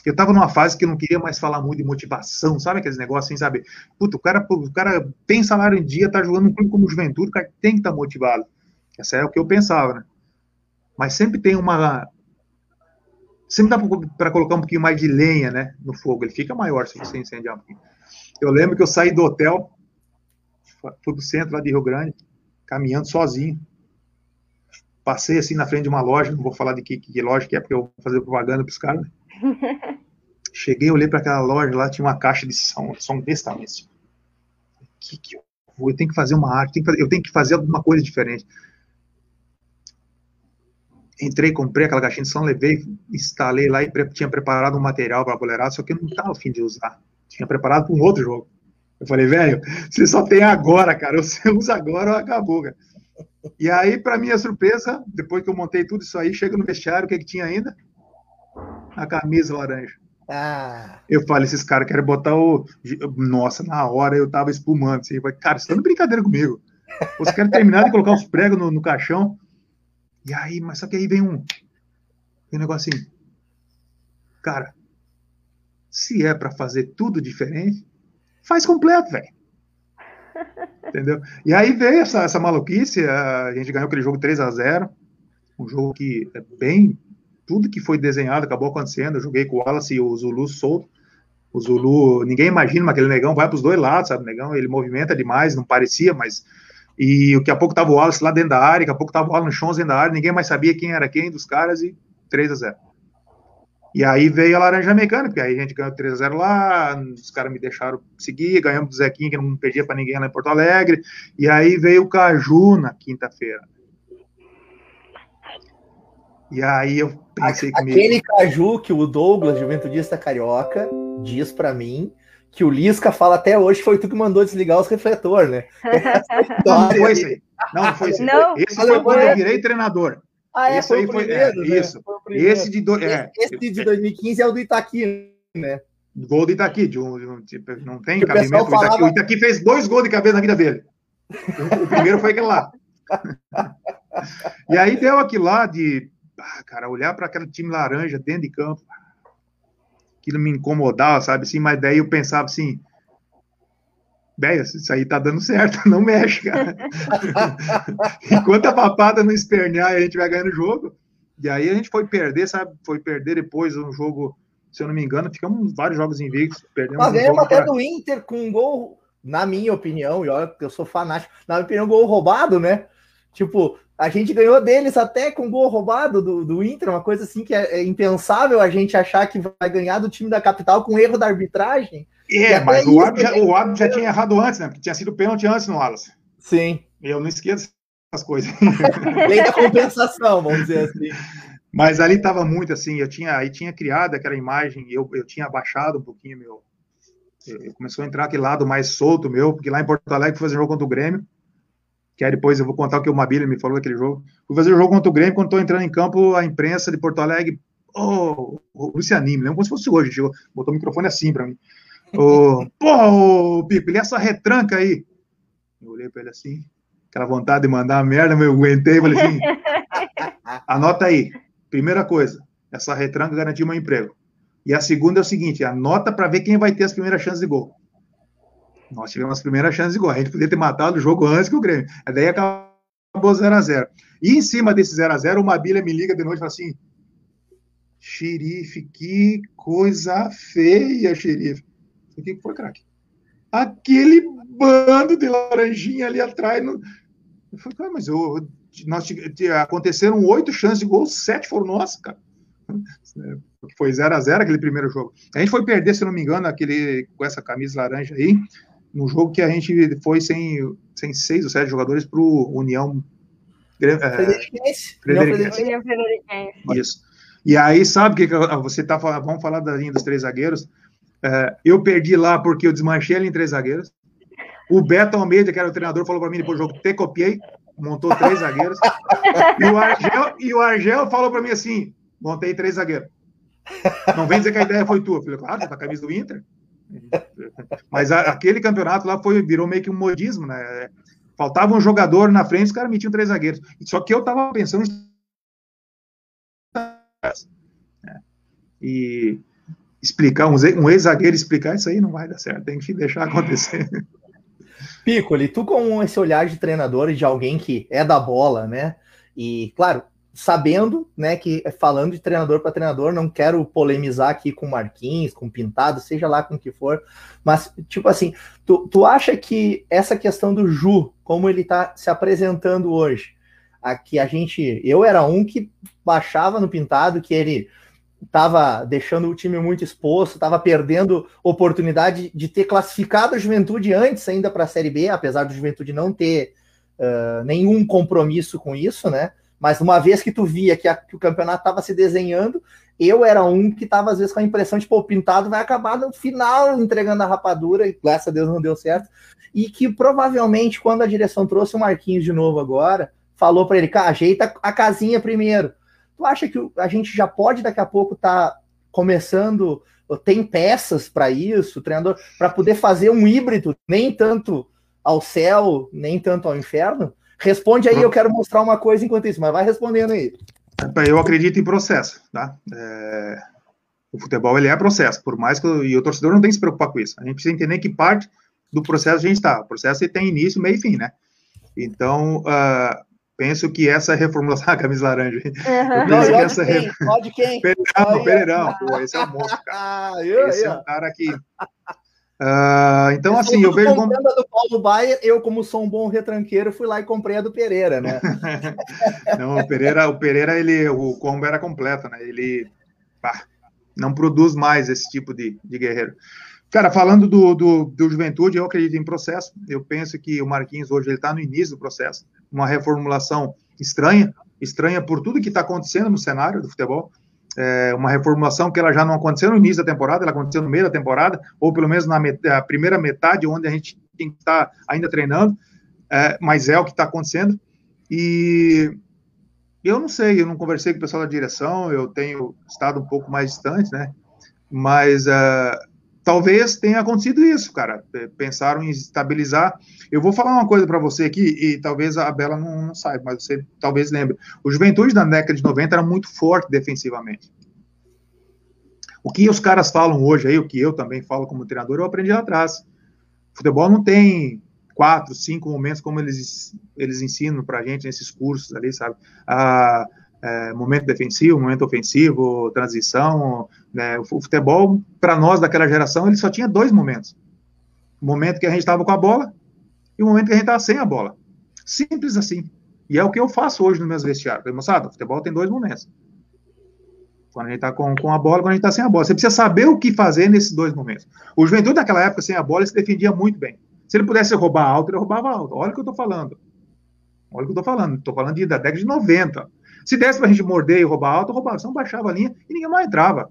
Eu tava numa fase que eu não queria mais falar muito de motivação, sabe aqueles negócios assim, sabe? Puta, o cara, o cara tem salário em dia, tá jogando um clube como Juventude, o cara tem que estar tá motivado. Essa é o que eu pensava, né? Mas sempre tem uma. Sempre dá para colocar um pouquinho mais de lenha, né? No fogo. Ele fica maior se você incendiar um pouquinho. Eu lembro que eu saí do hotel, fui pro centro lá de Rio Grande, caminhando sozinho. Passei assim na frente de uma loja, não vou falar de que, que loja que é, porque eu vou fazer propaganda pros caras. (laughs) Cheguei, olhei para aquela loja lá, tinha uma caixa de som, som desse tamanho. Assim. Que que eu vou? Eu tenho que fazer uma arte, eu tenho que fazer alguma coisa diferente. Entrei, comprei aquela caixinha de som, levei, instalei lá e tinha preparado um material para boleirada, só que eu não estava afim de usar tinha preparado para um outro jogo. Eu falei, velho, você só tem agora, cara. (laughs) Você usa agora ou acabou, cara. E aí, para minha surpresa, depois que eu montei tudo isso aí, chega no vestiário, o que, é que tinha ainda? A camisa laranja. Ah. Eu falei, esses caras querem botar o. Nossa, na hora eu tava espumando. Assim, falei, cara, você tá de brincadeira comigo. Você quer terminar de colocar os pregos no, no, caixão. E aí, mas só que aí vem um. Um negocinho. Cara, se é para fazer tudo diferente, faz completo, velho. (laughs) Entendeu? E aí veio essa, essa maluquice, a gente ganhou aquele jogo 3 a 0 um jogo que é bem. Tudo que foi desenhado acabou acontecendo. Eu joguei com o Wallace e o Zulu solto. O Zulu, ninguém imagina, mas aquele negão vai para os dois lados, sabe? O negão, ele movimenta demais, não parecia, mas. E daqui a pouco tava o Wallace lá dentro da área, daqui a pouco tava o Alan Chons dentro da área, ninguém mais sabia quem era quem dos caras e 3 a 0 e aí veio a Laranja Mecânica, porque aí a gente ganhou 3x0 lá, os caras me deixaram seguir, ganhamos do Zequinha, que não perdia para ninguém lá em Porto Alegre, e aí veio o Caju na quinta-feira. E aí eu pensei comigo... Aquele Caju que o Douglas, Juventudista Carioca, diz para mim que o Lisca fala até hoje foi tu que mandou desligar os refletores, né? (laughs) não, não foi esse Não, não foi esse Não, esse foi quando eu virei treinador. Ah, é, esse aí foi, primeiro, é, né? isso. Esse de, do, é, esse de 2015 é o do Itaqui, né? Gol do Itaqui, de um, de um, tipo, não tem cabimento. Falava... O, Itaqui, o Itaqui fez dois gols de cabeça na vida dele. O primeiro foi aquele lá. (laughs) e aí deu aquilo lá de, ah, cara, olhar para aquele time laranja dentro de campo, aquilo me incomodava, sabe assim, mas daí eu pensava assim, velho, isso aí tá dando certo, (laughs) não mexe, cara. (laughs) Enquanto a papada não espernear, a gente vai ganhando o jogo. E aí a gente foi perder, sabe? Foi perder depois um jogo, se eu não me engano, ficamos vários jogos invictos. Perdemos Mas ganhamos um até pra... do Inter com um gol, na minha opinião, e olha que eu sou fanático, na minha opinião, um gol roubado, né? Tipo, a gente ganhou deles até com gol roubado do, do Inter, uma coisa assim que é, é impensável a gente achar que vai ganhar do time da capital com erro da arbitragem. É, mas o árbitro, já, o árbitro já tinha errado antes, né? Porque tinha sido pênalti antes no Wallace. Sim. Eu não esqueço essas coisas. (laughs) Lei da compensação, vamos dizer assim. Mas ali estava muito assim, eu tinha, aí tinha criado aquela imagem, eu, eu tinha abaixado um pouquinho meu. Eu, começou a entrar aquele lado mais solto meu, porque lá em Porto Alegre fui fazer jogo contra o Grêmio, que aí depois eu vou contar o que o Mabília me falou daquele jogo. Fui fazer o jogo contra o Grêmio, quando estou entrando em campo, a imprensa de Porto Alegre, oh, o Lucianinho, lembro como se fosse hoje, chegou, botou o microfone assim para mim. Ô, porra, é essa retranca aí. Eu olhei para ele assim, aquela vontade de mandar uma merda, mas eu aguentei falei assim: (laughs) anota aí. Primeira coisa, essa retranca garantiu meu emprego. E a segunda é o seguinte: anota para ver quem vai ter as primeiras chances de gol. Nós tivemos as primeiras chances gol. A gente podia ter matado o jogo antes que o Grêmio. Daí acabou acabou 0x0. E em cima desse 0x0, o Mabilha me liga de noite e fala assim: Xerife, que coisa feia, xerife. O que foi, craque? Aquele bando de laranjinha ali atrás. No... Eu falei, cara, mas eu, nós, aconteceram oito chances de gol, sete foram nossas, cara. Foi 0 a 0 aquele primeiro jogo. A gente foi perder, se não me engano, aquele, com essa camisa laranja aí, no jogo que a gente foi sem, sem seis ou sete jogadores para o União Frederiquense. Frederiquense. Isso. E aí, sabe o que, você tá falando? Vamos falar da linha dos três zagueiros. É, eu perdi lá porque eu desmanchei ali em três zagueiros. O Beto Almeida, que era o treinador, falou para mim depois do jogo: te copiei, montou três zagueiros. E o Argel, e o Argel falou para mim assim: montei três zagueiros. Não vem dizer que a ideia foi tua. Eu falei, claro, tá com a camisa do Inter. Mas a, aquele campeonato lá foi, virou meio que um modismo, né? Faltava um jogador na frente, os caras metiam três zagueiros. Só que eu tava pensando. Né? E explicar, um ex-zagueiro explicar isso aí não vai dar certo, tem que deixar acontecer. Piccoli, tu com esse olhar de treinador e de alguém que é da bola, né? E, claro, sabendo, né, que falando de treinador para treinador, não quero polemizar aqui com Marquinhos, com Pintado, seja lá com que for, mas, tipo assim, tu, tu acha que essa questão do Ju, como ele tá se apresentando hoje, aqui a gente, eu era um que baixava no Pintado que ele estava deixando o time muito exposto, estava perdendo oportunidade de ter classificado a Juventude antes ainda para a Série B, apesar do Juventude não ter uh, nenhum compromisso com isso, né? Mas uma vez que tu via que, a, que o campeonato estava se desenhando, eu era um que estava às vezes com a impressão de, pô, o Pintado vai acabar no final entregando a rapadura, e graças a Deus não deu certo, e que provavelmente quando a direção trouxe o Marquinhos de novo agora, falou para ele, cara, ajeita a casinha primeiro, Tu acha que a gente já pode daqui a pouco estar tá começando, tem peças para isso, treinador, para poder fazer um híbrido, nem tanto ao céu, nem tanto ao inferno? Responde aí, eu quero mostrar uma coisa enquanto isso, mas vai respondendo aí. Eu acredito em processo, tá? É... O futebol ele é processo, por mais que e o torcedor não tem que se preocupar com isso. A gente precisa entender que parte do processo a gente está. O processo ele tem início, meio e fim, né? Então, uh, penso que essa reformulação. (laughs) Ah, camisa laranja. Uhum. Eu penso que essa quem? Re... Pode quem? Pereirão, Pereirão. Pô, esse é um monstro, cara. esse é um cara que. Uh, então, assim, eu vejo. Como... do Paulo Baier, eu, como sou um bom retranqueiro, fui lá e comprei a do Pereira, né? (laughs) não, o Pereira, o Pereira, ele, o combo era completo, né? Ele pá, não produz mais esse tipo de, de guerreiro. Cara, falando do, do, do, Juventude, eu acredito em processo. Eu penso que o Marquinhos hoje está no início do processo, uma reformulação estranha, estranha por tudo que está acontecendo no cenário do futebol. É uma reformulação que ela já não aconteceu no início da temporada, ela aconteceu no meio da temporada, ou pelo menos na met primeira metade, onde a gente tem que estar tá ainda treinando, é, mas é o que está acontecendo. E eu não sei, eu não conversei com o pessoal da direção, eu tenho estado um pouco mais distante, né? Mas uh, talvez tenha acontecido isso, cara. Pensaram em estabilizar. Eu vou falar uma coisa para você aqui, e talvez a Bela não, não, saiba, mas você talvez lembre. O Juventude da década de 90 era muito forte defensivamente. O que os caras falam hoje aí, o que eu também falo como treinador, eu aprendi lá atrás. Futebol não tem quatro, cinco momentos como eles, eles ensinam pra gente nesses cursos ali, sabe? Ah, é, momento defensivo, momento ofensivo, transição. Né? O futebol, para nós daquela geração, ele só tinha dois momentos: o momento que a gente estava com a bola e o momento que a gente estava sem a bola. Simples assim. E é o que eu faço hoje nos meus vestiários. Moçada, o futebol tem dois momentos. Quando a gente está com, com a bola, quando a gente está sem a bola. Você precisa saber o que fazer nesses dois momentos. O Juventude, naquela época, sem a bola, se defendia muito bem. Se ele pudesse roubar alto, ele roubava alto. Olha o que eu estou falando. Olha o que eu estou falando. Estou falando da década de 90. Se desse para a gente morder e roubar alto, roubava. Senão baixava a linha e ninguém mais entrava.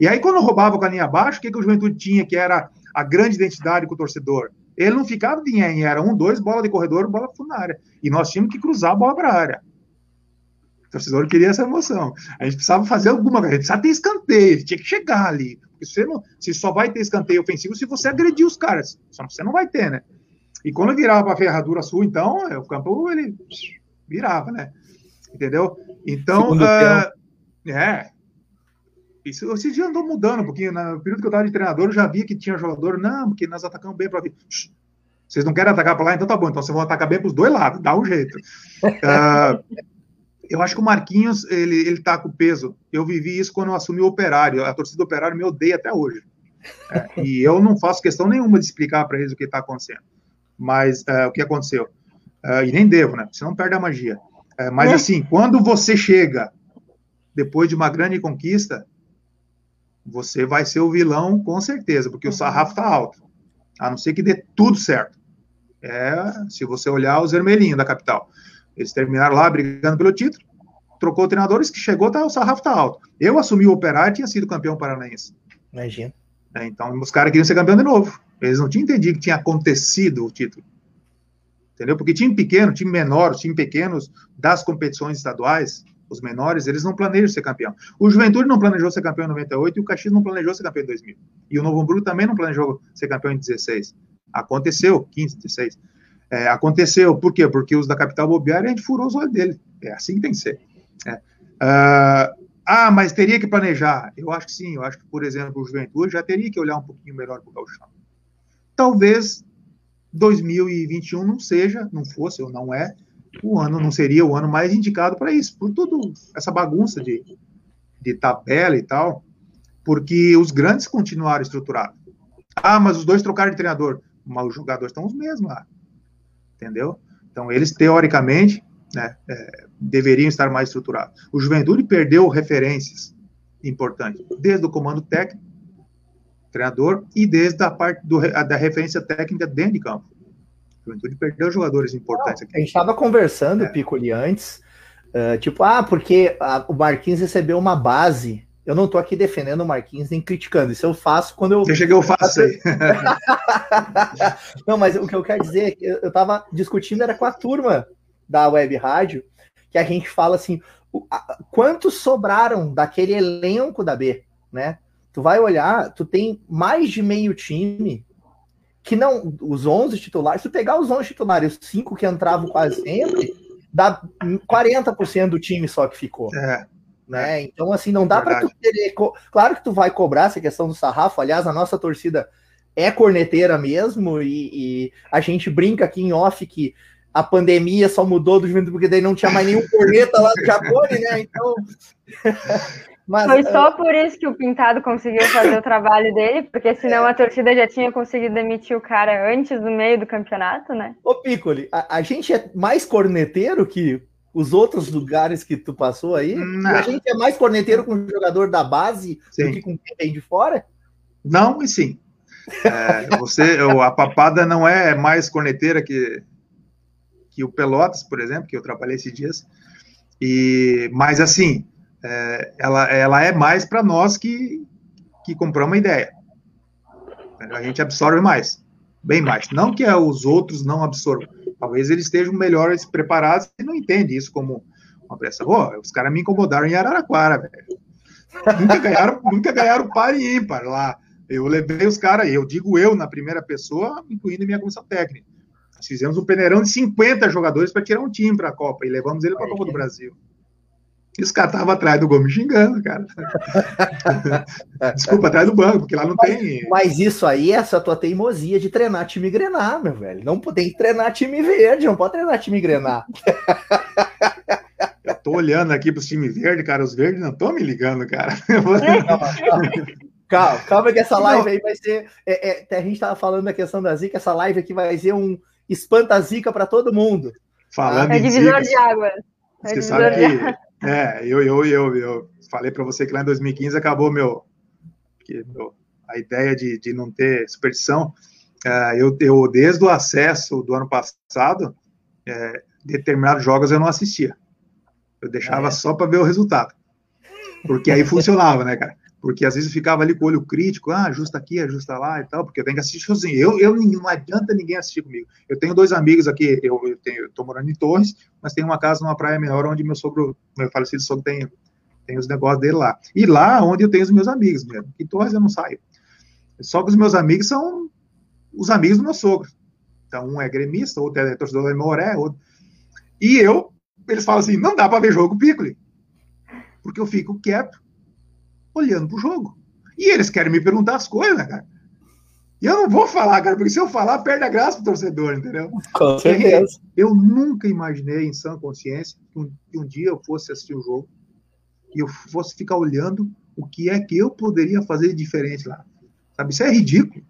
E aí, quando roubava com a linha abaixo, o que, que o Juventude tinha, que era a grande identidade com o torcedor? Ele não ficava de em era um, dois, bola de corredor, bola na área. E nós tínhamos que cruzar a bola para a área. O torcedor queria essa emoção. A gente precisava fazer alguma coisa, precisava ter escanteio, tinha que chegar ali. Porque você, não, você só vai ter escanteio ofensivo se você agredir os caras. Só você não vai ter, né? E quando virava a ferradura sul, então, o campo ele virava, né? Entendeu? Então, uh, é. Isso, esse dia andou mudando um pouquinho. No período que eu estava de treinador, eu já via que tinha jogador, não, porque nós atacamos bem para vir. Vocês não querem atacar para lá, então tá bom. Então vocês vão atacar bem para os dois lados, dá um jeito. Uh, (laughs) eu acho que o Marquinhos, ele, ele tá com peso. Eu vivi isso quando eu assumi o Operário. A torcida do Operário me odeia até hoje. É, e eu não faço questão nenhuma de explicar para eles o que está acontecendo. Mas uh, o que aconteceu? Uh, e nem devo, né? Senão perde a magia. Uh, mas é. assim, quando você chega depois de uma grande conquista, você vai ser o vilão com certeza, porque o sarrafo está alto. A não ser que dê tudo certo. É, se você olhar os vermelhinhos da capital. Eles terminaram lá brigando pelo título, trocou treinadores que chegou, tá, o sarrafo está alto. Eu assumi o Operário e tinha sido campeão paranaense. Imagina. É, então, os caras queriam ser campeão de novo. Eles não tinham entendido que tinha acontecido o título. Entendeu? Porque time pequeno, time menor, time pequenos das competições estaduais, os menores, eles não planejam ser campeão. O Juventude não planejou ser campeão em 98 e o Caxias não planejou ser campeão em 2000. E o Novo Hamburgo também não planejou ser campeão em 16. Aconteceu, 15, 16. É, aconteceu, por quê? Porque os da capital bobearam e a gente furou os olhos dele. É assim que tem que ser. É. Uh, ah, mas teria que planejar. Eu acho que sim. Eu acho que, por exemplo, o Juventude já teria que olhar um pouquinho melhor para o Gauchão. Talvez 2021 não seja, não fosse ou não é, o ano não seria o ano mais indicado para isso, por tudo essa bagunça de, de tabela e tal, porque os grandes continuaram estruturados. Ah, mas os dois trocaram de treinador. Mas os jogadores estão os mesmos lá. Entendeu? Então, eles, teoricamente, né, é, deveriam estar mais estruturados. O Juventude perdeu referências importantes, desde o comando técnico, treinador, e desde a parte do, a, da referência técnica dentro de campo. O Juventude perdeu jogadores importantes aqui. A gente estava conversando, é. Piccoli, antes, uh, tipo, ah, porque a, o Marquinhos recebeu uma base eu não estou aqui defendendo o Marquinhos nem criticando. Isso eu faço quando eu. Deixa que eu faço aí. (laughs) não, mas o que eu quero dizer é que eu estava discutindo era com a turma da web rádio, que a gente fala assim, quantos sobraram daquele elenco da B, né? Tu vai olhar, tu tem mais de meio time que não, os 11 titulares, se tu pegar os 11 titulares, os 5 que entravam quase sempre, dá 40% do time só que ficou. É. Né? Então, assim, não dá para tu querer. Claro que tu vai cobrar essa questão do sarrafo. Aliás, a nossa torcida é corneteira mesmo, e, e a gente brinca aqui em off que a pandemia só mudou do Juventude porque daí não tinha mais nenhum corneta lá do Jacone, né? Então. (laughs) Mas, Foi só uh... por isso que o Pintado conseguiu fazer o trabalho dele, porque senão a torcida já tinha conseguido demitir o cara antes do meio do campeonato, né? Ô, Piccoli, a, a gente é mais corneteiro que os outros lugares que tu passou aí? Não. A gente é mais corneteiro com o jogador da base sim. do que com quem vem de fora? Não e sim. É, você, a papada não é mais corneteira que, que o Pelotas, por exemplo, que eu trabalhei esses dias. E, mas assim, é, ela, ela é mais para nós que, que compramos uma ideia. A gente absorve mais, bem mais. Não que os outros não absorvam. Talvez eles estejam melhores preparados e não entendem isso como uma pressa. Os caras me incomodaram em Araraquara, velho. Nunca ganharam, (laughs) nunca ganharam par e ímpar lá. Eu levei os caras, eu digo eu na primeira pessoa, incluindo minha comissão técnica. Nós fizemos um peneirão de 50 jogadores para tirar um time para a Copa e levamos ele para a Copa do Brasil. E os caras estavam atrás do Gomes xingando, cara. (laughs) Desculpa, atrás do banco, porque lá não mas, tem. Mas isso aí é essa tua teimosia de treinar time grenar, meu velho. Não tem que treinar time verde, não pode treinar time grenar. Eu tô olhando aqui pros time verde, cara. Os verdes não estão me ligando, cara. (laughs) Calma, calma, que essa live aí vai ser. É, é, a gente tava falando da questão da zica, essa live aqui vai ser um espanta zica para todo mundo. Falando é divisor de água. É você sabe que. É, eu, eu, eu, eu falei para você que lá em 2015 acabou meu. Que, meu a ideia de, de não ter superstição. É, eu, eu, desde o acesso do ano passado, é, determinados jogos eu não assistia. Eu deixava é. só para ver o resultado. Porque aí funcionava, né, cara? Porque às vezes eu ficava ali com o olho crítico, ah, ajusta aqui, ajusta lá e tal, porque eu tenho que assistir sozinho. Eu, eu não adianta ninguém assistir comigo. Eu tenho dois amigos aqui, eu, eu tenho, morando em Torres, mas tenho uma casa numa praia menor onde meu sogro, meu falecido sogro tem, tem os negócios dele lá. E lá onde eu tenho os meus amigos mesmo. Em Torres eu não saio. Só que os meus amigos são os amigos do meu sogro. Então, um é gremista, outro é torcedor da Moré, outro... E eu, eles falam assim, não dá para ver jogo Piccoli. Porque eu fico quieto olhando pro jogo. E eles querem me perguntar as coisas, né, cara? E eu não vou falar, cara, porque se eu falar, perde a graça pro torcedor, entendeu? Com certeza. Eu nunca imaginei, em sã consciência, que um, que um dia eu fosse assistir o um jogo e eu fosse ficar olhando o que é que eu poderia fazer de diferente lá. Sabe, isso é ridículo.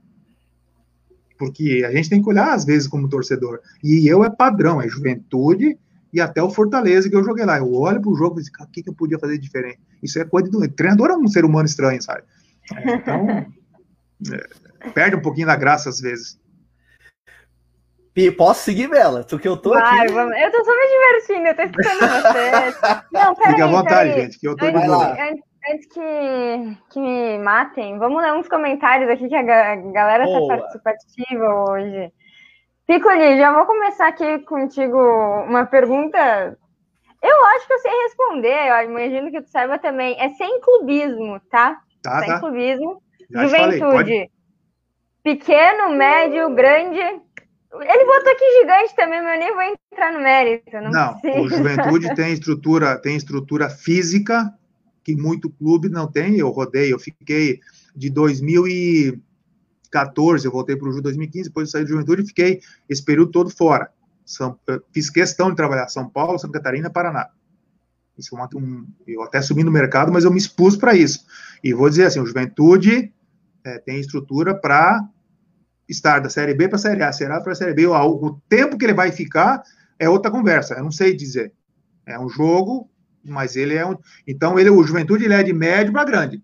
Porque a gente tem que olhar, às vezes, como torcedor. E eu é padrão, é juventude e até o Fortaleza que eu joguei lá. Eu olho pro jogo e digo, o que, que eu podia fazer diferente? Isso é coisa do. Treinador é um ser humano estranho, sabe? É, então, (laughs) é, perde um pouquinho da graça às vezes. Posso seguir, Bela? Tu que eu tô Vai, aqui. Vamos. Eu tô só me divertindo, eu tô escutando você. (laughs) Não, peraí, Fique à vontade, gente, que eu tô antes, antes, antes, que, que me matem, vamos ler uns comentários aqui que a galera tá Boa. tá participativa hoje. Piccoli, já vou começar aqui contigo uma pergunta. Eu acho que eu sei responder, eu imagino que tu saiba também. É sem clubismo, tá? Tá, sem tá. clubismo. Já Juventude. Pequeno, médio, grande. Ele botou aqui gigante também, mas eu nem vou entrar no mérito. Não, não o Juventude tem estrutura, tem estrutura física que muito clube não tem. Eu rodei, eu fiquei de 2000 e 2014, eu voltei para o Ju 2015, depois eu saí do Juventude e fiquei esse período todo fora. São, fiz questão de trabalhar São Paulo, Santa Catarina Paraná. Isso é um, eu até subi no mercado, mas eu me expus para isso. E vou dizer assim, o Juventude é, tem estrutura para estar da Série B para a Série A, será para a Série B. O, o tempo que ele vai ficar é outra conversa, eu não sei dizer. É um jogo, mas ele é um. Então, ele, o Juventude ele é de médio para grande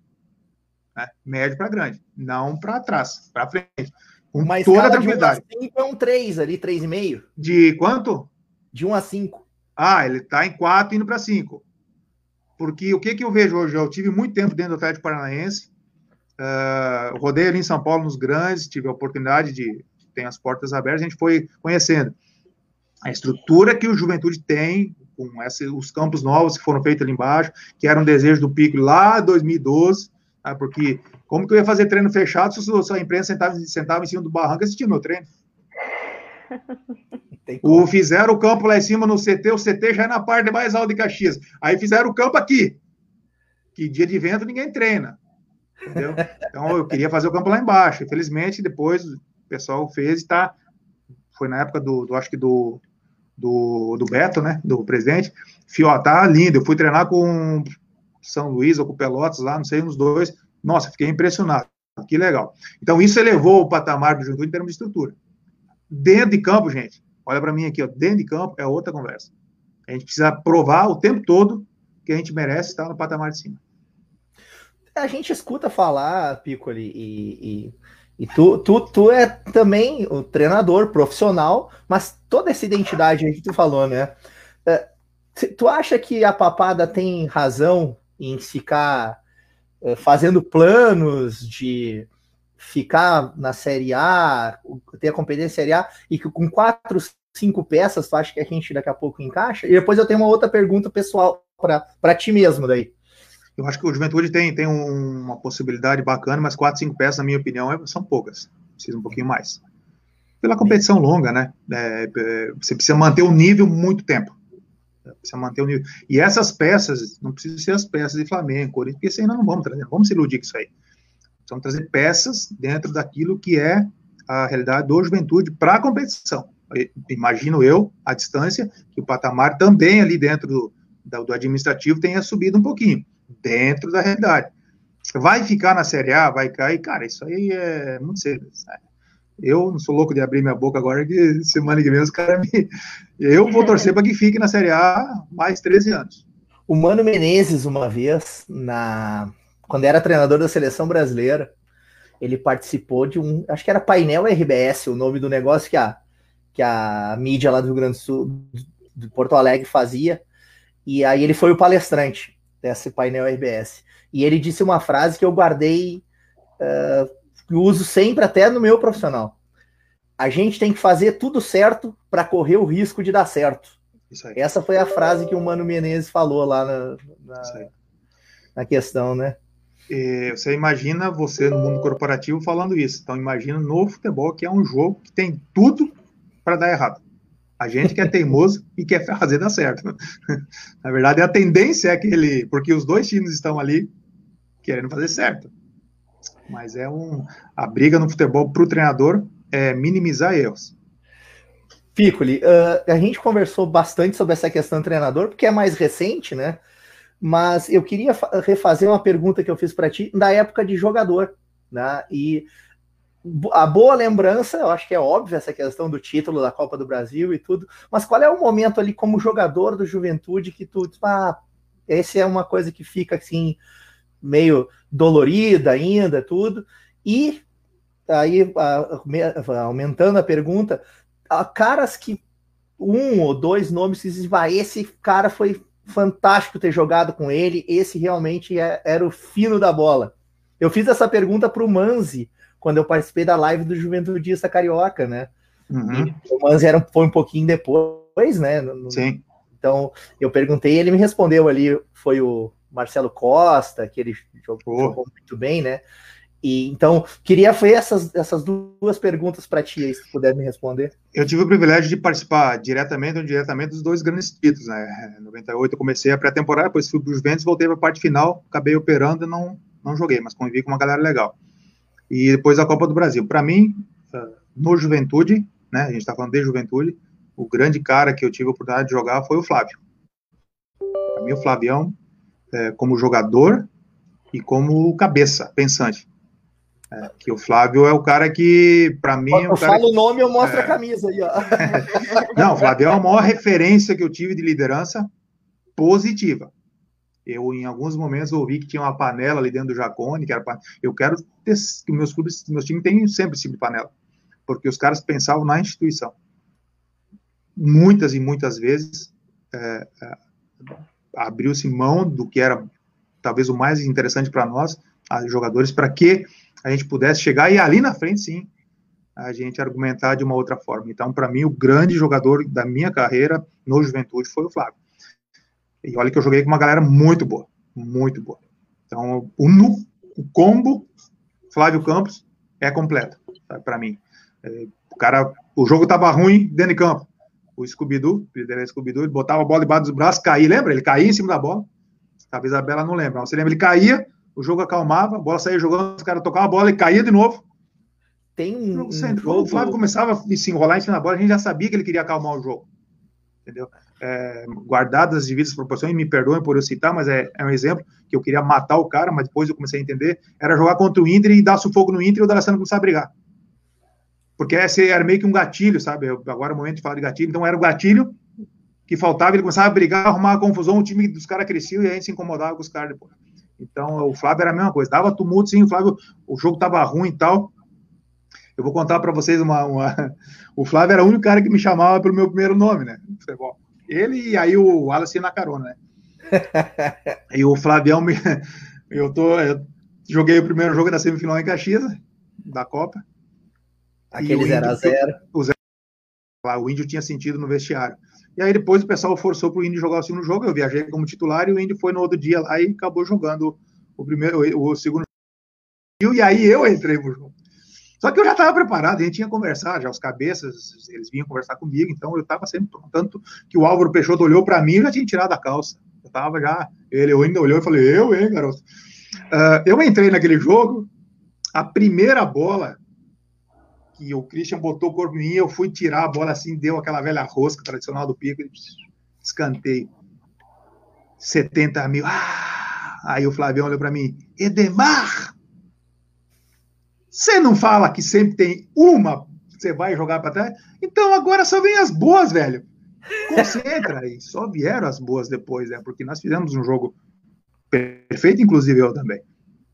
né? médio para grande, não para trás, para frente. Com Uma toda a tranquilidade. De 1 a 5 é um 3 ali, 3,5. De quanto? De 1 a 5. Ah, ele está em 4 indo para 5. Porque o que, que eu vejo hoje? Eu tive muito tempo dentro do Atlético Paranaense, uh, rodei ali em São Paulo nos grandes, tive a oportunidade de ter as portas abertas, a gente foi conhecendo a estrutura que o Juventude tem, com essa, os campos novos que foram feitos ali embaixo, que era um desejo do Pico lá 2012, ah, porque como que eu ia fazer treino fechado se a imprensa sentava, sentava em cima do barranco assistindo meu treino? O, fizeram o campo lá em cima no CT, o CT já é na parte mais alta de Caxias. Aí fizeram o campo aqui. Que dia de vento ninguém treina. Entendeu? Então eu queria fazer o campo lá embaixo. Infelizmente, depois o pessoal fez e tá. Foi na época do, do acho que do, do, do Beto, né? Do presidente. Fio, ó, tá lindo. Eu fui treinar com são Luís ou com Pelotas lá, não sei, uns dois. Nossa, fiquei impressionado. Que legal. Então, isso elevou o patamar do juventude em termos de estrutura. Dentro de campo, gente, olha para mim aqui, ó, dentro de campo é outra conversa. A gente precisa provar o tempo todo que a gente merece estar no patamar de cima. A gente escuta falar, Piccoli, e, e, e tu, tu, tu é também o treinador profissional, mas toda essa identidade aí que tu falou, né? É, tu acha que a papada tem razão em ficar é, fazendo planos de ficar na Série A, ter a competência Série A, e que com quatro, cinco peças, tu acha que a gente daqui a pouco encaixa? E depois eu tenho uma outra pergunta pessoal para ti mesmo daí. Eu acho que o Juventude tem, tem uma possibilidade bacana, mas quatro, cinco peças, na minha opinião, é, são poucas. Precisa um pouquinho mais. Pela competição longa, né? É, é, você precisa manter o nível muito tempo. Precisa manter o nível. E essas peças, não precisam ser as peças de Flamengo, Corinthians, porque isso não vamos trazer, vamos se iludir com isso aí. Vamos trazer peças dentro daquilo que é a realidade do juventude para a competição. Imagino eu, à distância, que o patamar também ali dentro do, do administrativo tenha subido um pouquinho, dentro da realidade. Vai ficar na Série A, vai cair, cara, isso aí é muito cedo. Sabe? Eu não sou louco de abrir minha boca agora, que semana que vem os caras me. Eu vou torcer para que fique na Série A mais 13 anos. O Mano Menezes, uma vez, na quando era treinador da seleção brasileira, ele participou de um. Acho que era painel RBS, o nome do negócio que a, que a mídia lá do Rio Grande do Sul, de Porto Alegre, fazia. E aí ele foi o palestrante desse painel RBS. E ele disse uma frase que eu guardei. Uh, que uso sempre até no meu profissional. A gente tem que fazer tudo certo para correr o risco de dar certo. Essa foi a frase que o Mano Menezes falou lá na, na, na questão, né? É, você imagina você no mundo corporativo falando isso. Então imagina no futebol que é um jogo que tem tudo para dar errado. A gente que é teimoso e quer fazer dar certo. (laughs) Na verdade, a tendência é que ele, porque os dois times estão ali querendo fazer certo. Mas é um. A briga no futebol para o treinador é minimizar erros. Piccoli, uh, a gente conversou bastante sobre essa questão do treinador, porque é mais recente, né? Mas eu queria refazer uma pergunta que eu fiz para ti da época de jogador, né? E a boa lembrança, eu acho que é óbvio essa questão do título da Copa do Brasil e tudo, mas qual é o momento ali como jogador do Juventude que tu, ah, esse é uma coisa que fica assim meio dolorida ainda, tudo. E aí aumentando a pergunta, caras que um ou dois nomes que dizem, ah, esse cara foi fantástico ter jogado com ele, esse realmente é, era o fino da bola. Eu fiz essa pergunta para o Manzi quando eu participei da live do Juventudista Carioca, né? Uhum. o Manzi era, foi um pouquinho depois, né? Sim. Então eu perguntei, ele me respondeu ali, foi o Marcelo Costa, que ele jogou, jogou muito bem, né? E, então, queria fazer essas, essas duas perguntas para ti, aí, se puder me responder. Eu tive o privilégio de participar diretamente ou indiretamente dos dois grandes títulos, né? Em 98 eu comecei a pré-temporada, depois fui para os Juventus, voltei para a parte final, acabei operando e não, não joguei, mas convivi com uma galera legal. E depois a Copa do Brasil. Para mim, ah, no Juventude, né? A gente está falando de Juventude, o grande cara que eu tive a oportunidade de jogar foi o Flávio. Para mim, o Flavião, é, como jogador e como cabeça, pensante. É, que o Flávio é o cara que, para mim. É eu falo o nome, eu mostro é... a camisa aí, ó. (laughs) Não, o Flávio é a maior referência que eu tive de liderança positiva. Eu, em alguns momentos, ouvi que tinha uma panela ali dentro do Jacone, que era Eu quero ter, que meus clubes, meus times tenham sempre esse tipo de panela, porque os caras pensavam na instituição. Muitas e muitas vezes é, é, abriu-se mão do que era talvez o mais interessante para nós, jogadores, para que a gente pudesse chegar e ali na frente, sim, a gente argumentar de uma outra forma. Então, para mim, o grande jogador da minha carreira no Juventude foi o Flávio. E olha que eu joguei com uma galera muito boa, muito boa. Então, o, o combo Flávio Campos é completo, para mim. É, o cara, o jogo tava ruim dentro de campo. O Scooby-Doo, era Scooby-Doo, ele botava a bola debaixo dos braços, caía, lembra? Ele caía em cima da bola. Talvez a Bela não lembra. Você lembra? Ele caía, o jogo acalmava, a bola saía jogando, os caras tocavam a bola e caía de novo. Tem um, um jogo... O Flávio começava a se enrolar em cima da bola, a gente já sabia que ele queria acalmar o jogo. Entendeu? É, guardadas as devidas proporções, me perdoem por eu citar, mas é, é, um exemplo que eu queria matar o cara, mas depois eu comecei a entender, era jogar contra o Inter e dar sufoco no Inter e o D'Alessandro começar a brigar. Porque esse era meio que um gatilho, sabe? Eu, agora é o momento de falar de gatilho, então era o gatilho que faltava, ele começava a brigar, arrumar a confusão, o time dos caras crescia e aí se incomodava com os caras depois. Então, o Flávio era a mesma coisa. Dava tumulto, sim, o Flávio, o jogo tava ruim e tal. Eu vou contar para vocês uma, uma, (laughs) O Flávio era o único cara que me chamava pelo meu primeiro nome, né? Futebol. Ele e aí o Wallace na carona, né? (laughs) e o Flavião me. (laughs) Eu tô. Eu joguei o primeiro jogo da semifinal em Caxias, da Copa. Aquele 0x0. O, o Índio tinha sentido no vestiário. E aí depois o pessoal forçou para o Indy jogar o segundo jogo. Eu viajei como titular e o Indy foi no outro dia lá e acabou jogando o primeiro, o segundo jogo. E aí eu entrei no jogo. Só que eu já estava preparado, a gente tinha conversado, já os cabeças, eles vinham conversar comigo, então eu estava sempre pronto. Tanto que o Álvaro Peixoto olhou para mim e já tinha tirado a calça. Eu estava já, ele ainda olhou e falei, eu, hein, garoto. Uh, eu entrei naquele jogo, a primeira bola que o Christian botou em mim, eu fui tirar a bola assim, deu aquela velha rosca tradicional do pico, escanteio. 70 mil. Ah! Aí o Flavião olhou para mim, Edemar! Você não fala que sempre tem uma, você vai jogar para trás? Então agora só vem as boas, velho. Concentra aí. Só vieram as boas depois, né? Porque nós fizemos um jogo perfeito, inclusive eu também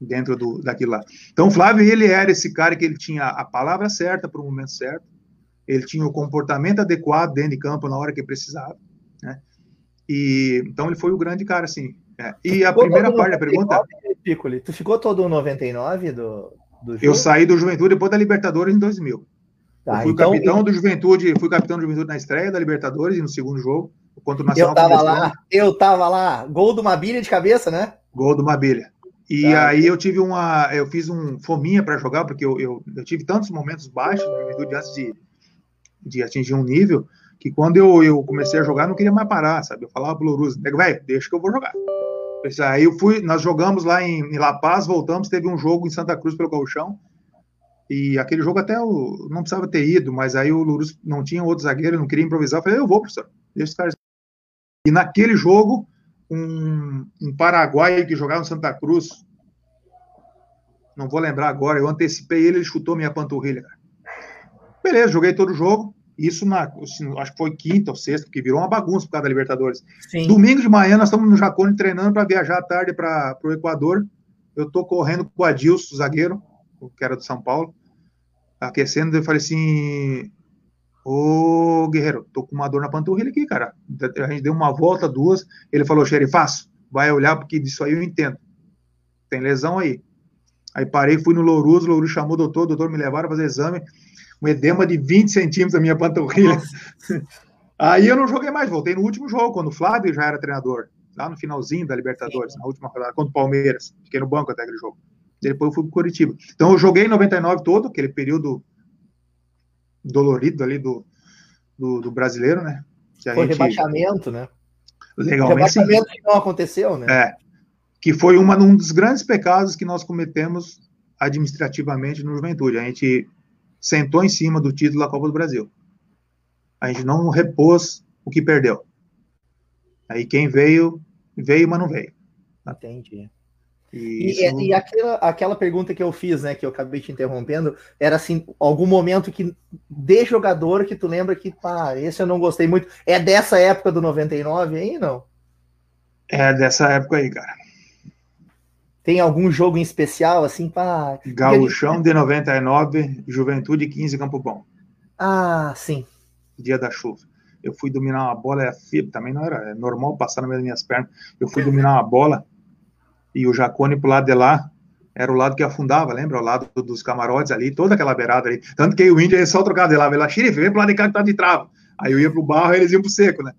dentro do, daquilo lá. Então, o Flávio, ele era esse cara que ele tinha a palavra certa para o momento certo, ele tinha o comportamento adequado dentro de campo na hora que precisava, né? E, então, ele foi o grande cara, assim. É. E a primeira parte da pergunta... Piccoli, tu ficou todo o 99 do, do jogo? Eu saí do Juventude depois da Libertadores em 2000. Tá, eu fui então, capitão do Juventude, fui capitão do Juventude na estreia da Libertadores e no segundo jogo, contra o Nacional. Eu tava lá, eu tava lá. Gol do Mabilha de cabeça, né? Gol do Mabilha. E tá. aí eu tive uma. Eu fiz um fominha para jogar, porque eu, eu, eu, tive tantos momentos baixos juventude antes de, de atingir um nível, que quando eu, eu comecei a jogar, não queria mais parar, sabe? Eu falava pro Louruz, velho, deixa que eu vou jogar. Aí eu fui, nós jogamos lá em, em La Paz, voltamos, teve um jogo em Santa Cruz pelo Gauchão, e aquele jogo até eu não precisava ter ido, mas aí o Lurus não tinha outro zagueiro, não queria improvisar. Eu falei, eu vou, professor, deixa os caras. E naquele jogo, um, um paraguaio que jogava no Santa Cruz, não vou lembrar agora, eu antecipei ele, ele chutou minha panturrilha. Beleza, joguei todo o jogo. Isso na, assim, acho que foi quinta ou sexta, porque virou uma bagunça por causa da Libertadores. Sim. Domingo de manhã, nós estamos no Jacone treinando para viajar à tarde para o Equador. Eu tô correndo com o Adilson, zagueiro, que era do São Paulo, aquecendo. Eu falei assim: Ô Guerreiro, tô com uma dor na panturrilha aqui, cara. A gente deu uma volta, duas. Ele falou: Xerifaço, vai olhar, porque disso aí eu entendo. Tem lesão aí. Aí parei, fui no Louroso, o Louroso chamou o doutor, o doutor me levaram a fazer exame um edema de 20 centímetros da minha panturrilha. (laughs) Aí eu não joguei mais, voltei no último jogo, quando o Flávio já era treinador, lá no finalzinho da Libertadores, na última rodada, contra o Palmeiras. Fiquei no banco até aquele jogo. Depois eu fui para Curitiba. Então eu joguei em 99 todo, aquele período dolorido ali do, do, do brasileiro, né? Que foi gente... rebaixamento, né? Legalmente. Rebaixamento sim. que não aconteceu, né? É. Que foi uma, um dos grandes pecados que nós cometemos administrativamente no Juventude. A gente sentou em cima do título da Copa do Brasil. A gente não repôs o que perdeu. Aí quem veio, veio, mas não veio. Entendi. E, e, e, aquela, aquela pergunta que eu fiz, né, que eu acabei te interrompendo, era assim, algum momento que de jogador que tu lembra que, pá, esse eu não gostei muito. É dessa época do 99 aí, não? É dessa época aí, cara. Tem algum jogo em especial, assim, para. Gauchão de 99, Juventude 15, Campo Bom. Ah, sim. Dia da chuva. Eu fui dominar uma bola, é também não era é normal passar nas minhas pernas. Eu fui dominar uma bola e o Jacone pro lado de lá era o lado que afundava, lembra? O lado dos camarotes ali, toda aquela beirada ali. Tanto que o índio ia só trocar de lá, vai lá, xerife, vem pro lado de cá que tá de trava. Aí eu ia pro barro e eles iam pro seco, né?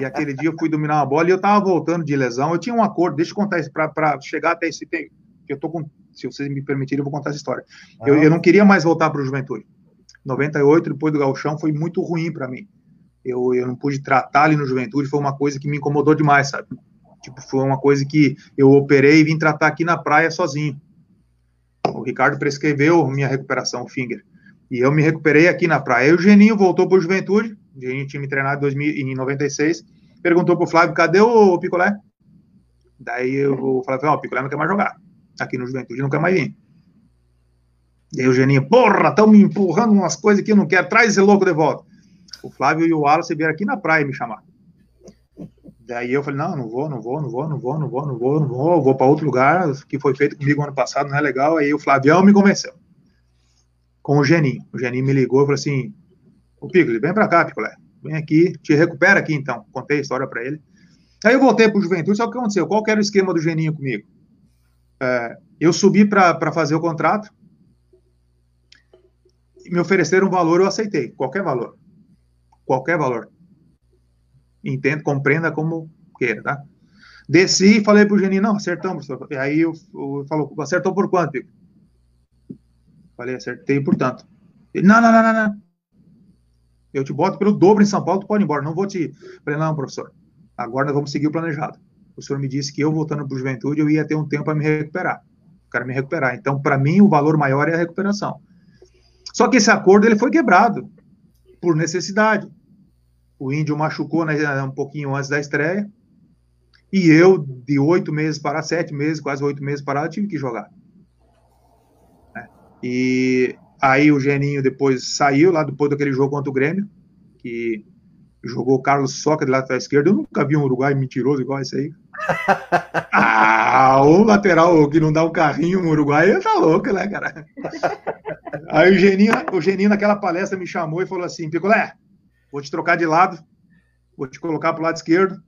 E aquele dia eu fui dominar uma bola e eu tava voltando de lesão. Eu tinha um acordo, deixa eu contar isso, para chegar até esse tempo. Eu tô com, se vocês me permitirem, eu vou contar essa história. Ah. Eu, eu não queria mais voltar para o Juventude. 98, depois do Galchão, foi muito ruim para mim. Eu, eu não pude tratar ali no Juventude, foi uma coisa que me incomodou demais, sabe? Tipo, foi uma coisa que eu operei e vim tratar aqui na praia sozinho. O Ricardo prescreveu minha recuperação, o Finger. E eu me recuperei aqui na praia. E o Geninho voltou para o Juventude, a gente tinha me treinado em, 2000, em 96, perguntou pro Flávio, cadê o Picolé? Daí eu ó, oh, o Picolé não quer mais jogar. Aqui no Juventude não quer mais vir. E o Geninho, porra, estão me empurrando umas coisas que eu não quero, traz esse louco de volta. O Flávio e o Wallace vieram aqui na praia me chamar. Daí eu falei, não, não vou, não vou, não vou, não vou, não vou, não vou, não vou, vou para outro lugar, que foi feito comigo ano passado, não é legal. Aí o Flavião me convenceu. Com o Geninho. O Geninho me ligou e falou assim, o Piccoli, vem para cá, Picolé. Vem aqui, te recupera aqui então. Contei a história para ele. Aí eu voltei para o Juventude, só o que aconteceu? Qual que era o esquema do Geninho comigo? É, eu subi para fazer o contrato, me ofereceram um valor, eu aceitei, qualquer valor. Qualquer valor. Entendo, compreenda como queira, tá? Desci e falei pro Geninho, não, acertamos. E aí eu, eu falou, acertou por quanto, Pico? Falei, acertei por tanto. Ele, não, não, não, não, não. Eu te boto pelo dobro em São Paulo, tu pode ir embora. Não vou te. Falei, não, professor. Agora nós vamos seguir o planejado. O senhor me disse que eu voltando para o juventude eu ia ter um tempo para me recuperar. Quero me recuperar. Então, para mim, o valor maior é a recuperação. Só que esse acordo ele foi quebrado por necessidade. O índio machucou né, um pouquinho antes da estreia. E eu, de oito meses para sete meses, quase oito meses parado, tive que jogar. É. E Aí o Geninho depois saiu lá depois daquele jogo contra o Grêmio, que jogou o Carlos Soca de lateral esquerdo. Eu nunca vi um Uruguai mentiroso igual esse aí. (laughs) ah, o lateral que não dá o um carrinho, um Uruguai, tá louco, né, cara? (laughs) Aí o Geninho, o Geninho naquela palestra me chamou e falou assim: Picolé, vou te trocar de lado, vou te colocar pro lado esquerdo.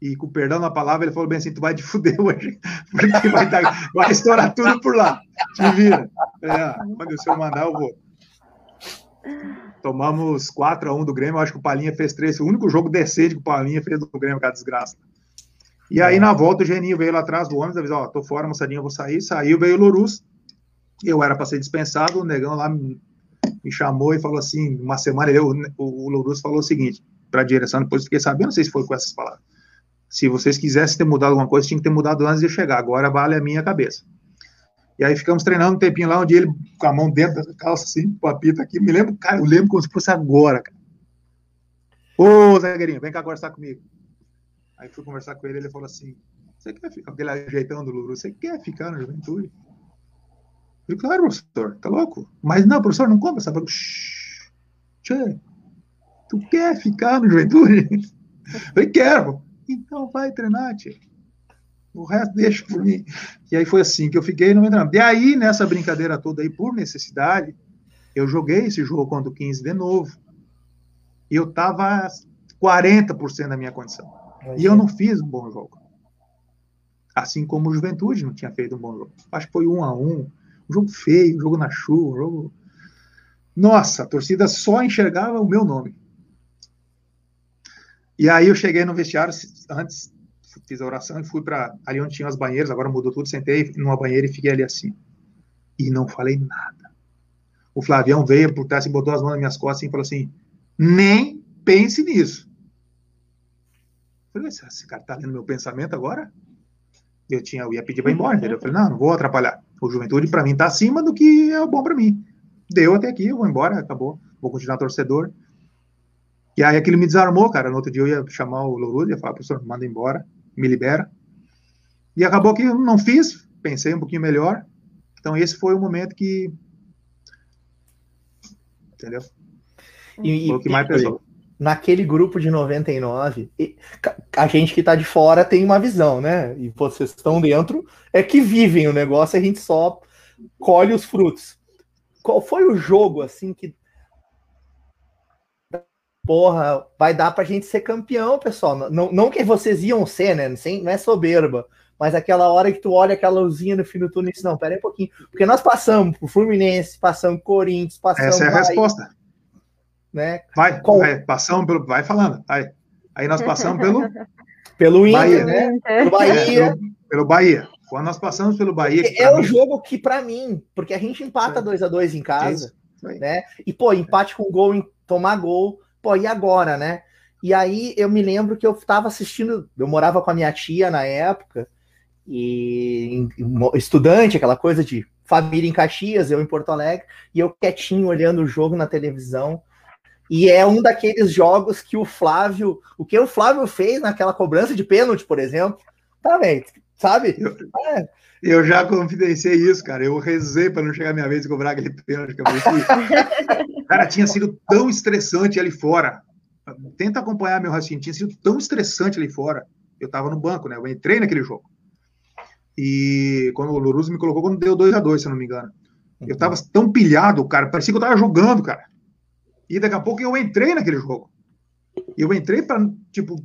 E com perdão na palavra, ele falou bem assim: tu vai te fuder hoje, (laughs) porque vai, dar, vai estourar tudo por lá. Te vira. É, quando o senhor mandar, eu vou. Tomamos 4x1 do Grêmio, acho que o Palinha fez 3. O único jogo decente que o Palinha fez do Grêmio, a desgraça. E aí, na volta, o Geninho veio lá atrás do ônibus, avisou: Ó, tô fora, moçadinha, vou sair. Saiu, veio o Lorus. Eu era para ser dispensado, o negão lá me, chamou e falou assim: uma semana, eu, o, o falou o seguinte para a direção, depois fiquei sabendo, não sei se foi com essas palavras Se vocês quisessem ter mudado alguma coisa, tinha que ter mudado antes de chegar. Agora vale a minha cabeça. E aí ficamos treinando um tempinho lá, onde ele com a mão dentro da calça, assim, com a pita aqui. Me lembro, cara, eu lembro como se fosse agora, cara. Ô, Zagueirinho, vem cá conversar comigo. Aí fui conversar com ele, ele falou assim: Você quer ficar, aquele ajeitão do Lulu, você quer ficar na juventude? Eu falei, claro, professor, tá louco? Mas não, professor, não compra essa bagulho. Tchê, tu quer ficar no juventude? (laughs) Eu falei, quero. Então vai treinar, tchê. O resto deixa por mim. E aí foi assim que eu fiquei no treinamento. E aí, nessa brincadeira toda aí, por necessidade, eu joguei esse jogo contra o 15 de novo. E eu tava 40% da minha condição. E eu não fiz um bom jogo. Assim como o Juventude não tinha feito um bom jogo. Acho que foi um a um. Um jogo feio, um jogo na chuva, um jogo. Nossa, a torcida só enxergava o meu nome. E aí eu cheguei no vestiário antes, fiz a oração e fui para ali onde tinha as banheiras, agora mudou tudo, sentei numa banheira e fiquei ali assim. E não falei nada. O Flavião veio por trás e botou as mãos nas minhas costas e falou assim: nem pense nisso. Eu falei, esse cara tá lendo meu pensamento agora? Eu, tinha, eu ia pedir para ir embora, entendeu? Eu falei, não, não vou atrapalhar. O Juventude, para mim, tá acima do que é bom para mim. Deu até aqui, eu vou embora, acabou. Vou continuar torcedor. E aí aquilo me desarmou, cara. No outro dia eu ia chamar o Lourdes, ia falar, professor, manda embora, me libera. E acabou que eu não fiz, pensei um pouquinho melhor. Então esse foi o momento que. Entendeu? E, foi o que mais pesou naquele grupo de 99, a gente que tá de fora tem uma visão, né? E vocês estão dentro, é que vivem o negócio, a gente só colhe os frutos. Qual foi o jogo, assim, que. Porra, vai dar pra gente ser campeão, pessoal. Não, não que vocês iam ser, né? Não é soberba. Mas aquela hora que tu olha aquela luzinha no fim do túnel e diz, não, pera aí um pouquinho. Porque nós passamos pro Fluminense, passamos pro Corinthians, passamos... Essa é a Bahia. resposta né? Vai, Qual... vai, passamos pelo, vai falando. Aí, aí nós passamos pelo (laughs) pelo Inter, Bahia, né? Pelo Bahia. É, pelo, pelo, Bahia. Quando nós passamos pelo Bahia, é o jogo que para mim, porque a gente empata 2 a 2 em casa, né? E pô, empate com gol em tomar gol, pô, e agora, né? E aí eu me lembro que eu estava assistindo, eu morava com a minha tia na época, e estudante, aquela coisa de família em Caxias, eu em Porto Alegre, e eu quietinho olhando o jogo na televisão, e é um daqueles jogos que o Flávio, o que o Flávio fez naquela cobrança de pênalti, por exemplo, tá bem, sabe? Eu, é. eu já confidenciei isso, cara. Eu rezei para não chegar a minha vez de cobrar aquele pênalti que eu (laughs) Cara, tinha sido tão estressante ali fora. Tenta acompanhar meu raciocínio. Tinha sido tão estressante ali fora. Eu tava no banco, né? Eu entrei naquele jogo. E quando o Loruso me colocou, quando deu 2 a 2 se eu não me engano. Eu tava tão pilhado, cara. Parecia que eu tava jogando, cara. E daqui a pouco eu entrei naquele jogo. Eu entrei para tipo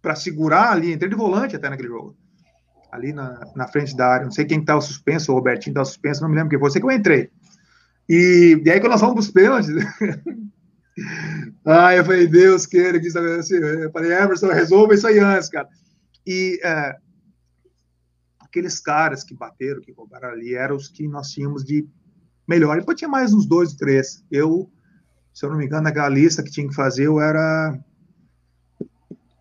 para segurar ali, entrei de volante até naquele jogo. Ali na, na frente da área. Não sei quem o suspenso, o Robertinho o suspenso, não me lembro quem foi. Sei que eu entrei. E, e aí quando nós fomos pros pênaltis. (laughs) ah, eu falei, Deus queira que isso Eu falei, Emerson, resolva isso aí antes, cara. E é, aqueles caras que bateram, que roubaram ali, eram os que nós tínhamos de melhor. Depois tinha mais uns dois, três. Eu se eu não me engano, naquela lista que tinha que fazer, eu era.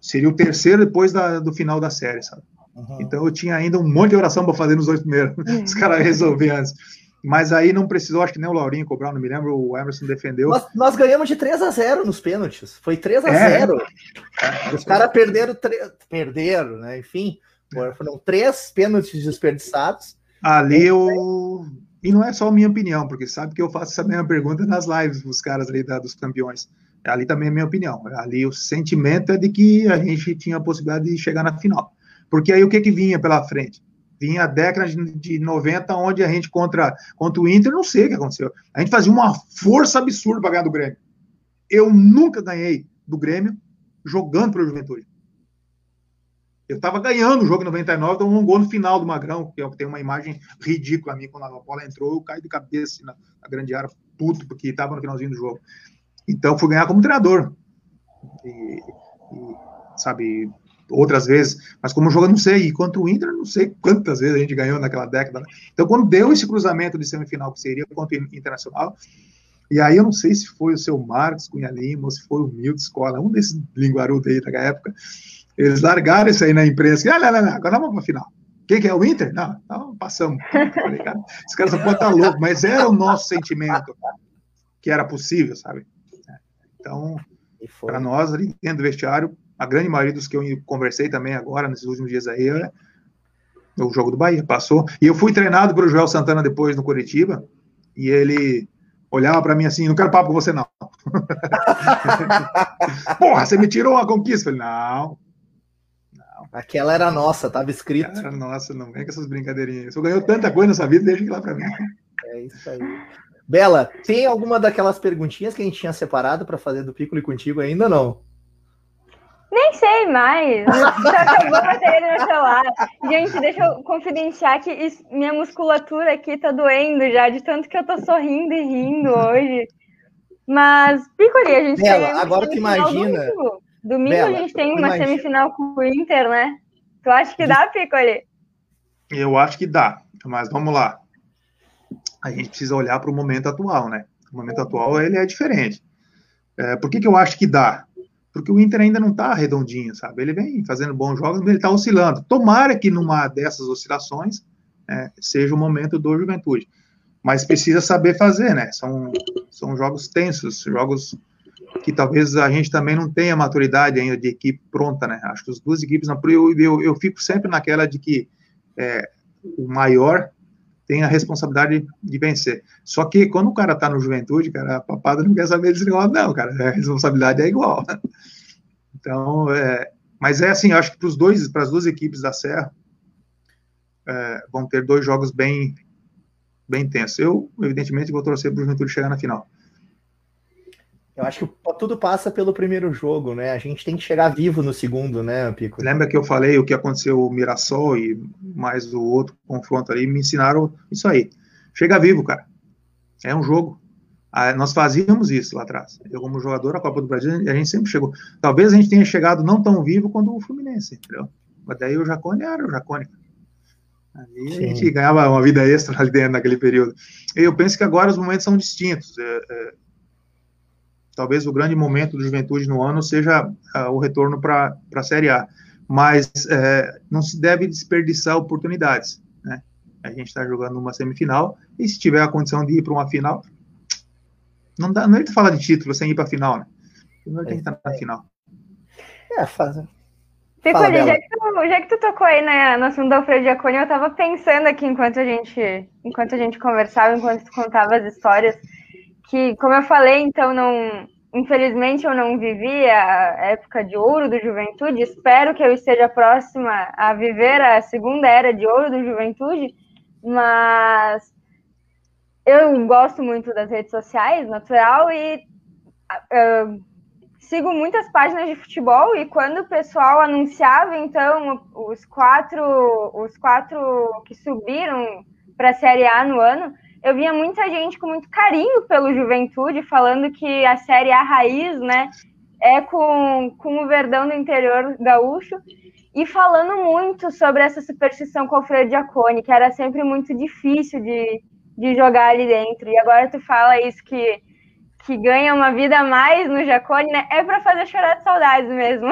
Seria o terceiro depois da, do final da série, sabe? Uhum. Então eu tinha ainda um monte de oração para fazer nos dois primeiros. (laughs) Os caras resolveram antes. Mas aí não precisou, acho que nem o Laurinho cobrar, não me lembro, o Emerson defendeu. Nós, nós ganhamos de 3 a 0 nos pênaltis. Foi 3 a é. 0 é. Os caras perderam, tre... perderam, né? Enfim, foram três pênaltis desperdiçados. Ali eu e não é só a minha opinião, porque sabe que eu faço essa mesma pergunta nas lives dos caras ali da, dos campeões. Ali também é minha opinião. Ali o sentimento é de que a gente tinha a possibilidade de chegar na final. Porque aí o que que vinha pela frente? Vinha a década de 90, onde a gente contra, contra o Inter, não sei o que aconteceu. A gente fazia uma força absurda para ganhar do Grêmio. Eu nunca ganhei do Grêmio jogando para o Juventude. Eu estava ganhando o jogo em 99, então um gol no final do Magrão, que é tem uma imagem ridícula a mim, quando a bola entrou, eu caí de cabeça na, na grande área, puto, porque estava no finalzinho do jogo. Então fui ganhar como treinador. E, e, sabe, outras vezes, mas como jogo não sei, e contra o Inter, não sei quantas vezes a gente ganhou naquela década. Né? Então quando deu esse cruzamento de semifinal, que seria contra o Internacional, e aí eu não sei se foi o seu Marcos Cunha Lima, ou se foi o Milton Escola, um desses linguarudos aí da época, Eles largaram isso aí na imprensa. Ah, não, não, não, agora vamos para a final. Quem que é o Inter? Não, não passamos. Falei, cara, esse cara só pode estar louco, mas era o nosso sentimento que era possível, sabe? Então, para nós, ali dentro do vestiário, a grande maioria dos que eu conversei também agora, nesses últimos dias aí, é o jogo do Bahia, passou. E eu fui treinado pelo Joel Santana depois no Curitiba, e ele olhava para mim assim, não quero papo com você não. (laughs) Porra, você me tirou uma conquista. Eu falei, não, Aquela era nossa, tava escrito. Era nossa, não vem com essas brincadeirinhas. Você ganhou tanta coisa nessa vida, deixa lá para mim. É isso aí. Bela, tem alguma daquelas perguntinhas que a gente tinha separado para fazer do Piccolo contigo ainda não? Nem sei mais. Acabou a bateria meu celular. Gente, deixa eu confidenciar que isso, minha musculatura aqui tá doendo já, de tanto que eu tô sorrindo e rindo hoje. Mas, Piccoli, a gente Bela, tem agora tu imagina. Domingo, Bela, a gente tem uma imagina. semifinal com o Inter, né? Tu acha que dá, Piccoli? Eu acho que dá, mas vamos lá. A gente precisa olhar para o momento atual, né? O momento atual ele é diferente. É, por que, que eu acho que dá? porque o Inter ainda não está redondinho, sabe? Ele vem fazendo bons jogos, mas ele está oscilando. Tomara que numa dessas oscilações é, seja o momento do Juventude. Mas precisa saber fazer, né? São, são jogos tensos, jogos que talvez a gente também não tenha maturidade ainda de equipe pronta, né? Acho que as duas equipes não. Eu, eu, eu fico sempre naquela de que é, o maior tem a responsabilidade de vencer. Só que quando o cara tá no juventude, cara, a papada não quer saber desse negócio, não, cara. A responsabilidade é igual. Então, é, mas é assim, acho que para os dois, para as duas equipes da Serra, é, vão ter dois jogos bem, bem tensos. Eu, evidentemente, vou torcer para o Juventude chegar na final. Eu acho que tudo passa pelo primeiro jogo, né? A gente tem que chegar vivo no segundo, né, Pico? Lembra que eu falei o que aconteceu o Mirassol e mais o outro confronto ali, me ensinaram isso aí. Chega vivo, cara. É um jogo. Ah, nós fazíamos isso lá atrás. Eu, como jogador da Copa do Brasil, a gente sempre chegou. Talvez a gente tenha chegado não tão vivo quanto o Fluminense, entendeu? Mas daí o Jacone era o Jacone. Ali a gente ganhava uma vida extra ali dentro naquele período. Eu penso que agora os momentos são distintos. É, é, talvez o grande momento do Juventude no ano seja uh, o retorno para a Série A. Mas é, não se deve desperdiçar oportunidades. Né? A gente está jogando uma semifinal e se tiver a condição de ir para uma final, não dá, não é falar de título sem ir para a final, né? Primeiro tem que estar na final. É, faz. Fala, já, que tu, já que tu tocou aí né, no assunto do Alfredo Giacone, eu estava pensando aqui enquanto a gente, enquanto a gente conversava, enquanto tu contava as histórias, que, como eu falei, então, não, infelizmente eu não vivi a época de ouro do Juventude, espero que eu esteja próxima a viver a segunda era de ouro do Juventude, mas eu gosto muito das redes sociais, natural, e uh, sigo muitas páginas de futebol, e quando o pessoal anunciava, então, os quatro, os quatro que subiram para a Série A no ano, eu via muita gente com muito carinho pelo Juventude, falando que a Série A raiz, né, é com, com o Verdão do interior gaúcho, e falando muito sobre essa superstição com o Alfredo Giacone, que era sempre muito difícil de, de jogar ali dentro. E agora tu fala isso que, que ganha uma vida a mais no Giacone, né? É para fazer chorar de saudades mesmo.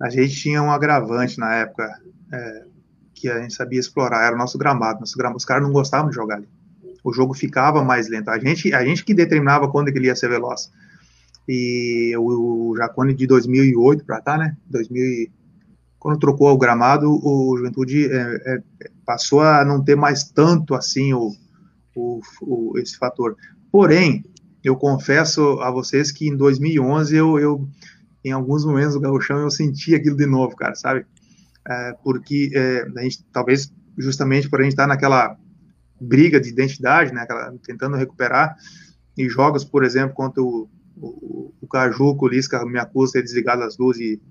a gente tinha um agravante na época. É, que a gente sabia explorar, era o nosso gramado. Nosso gramado os caras não gostavam de jogar ali. O jogo ficava mais lento. A gente, a gente que determinava quando ele ia ser veloz. E o, o Jacone de 2008 para cá, né? 2000, quando trocou o gramado, o Juventude é, é, passou a não ter mais tanto assim o, o, o, esse fator. Porém, eu confesso a vocês que em 2011 eu, eu em alguns momentos do gauchão eu senti aquilo de novo, cara, sabe? é, porque é, a gente, talvez justamente por a gente estar naquela briga de identidade, né, aquela, tentando recuperar, em jogos, por exemplo, contra o, o, o Cajuco, o Lisca me acusa de ter desligado as luzes e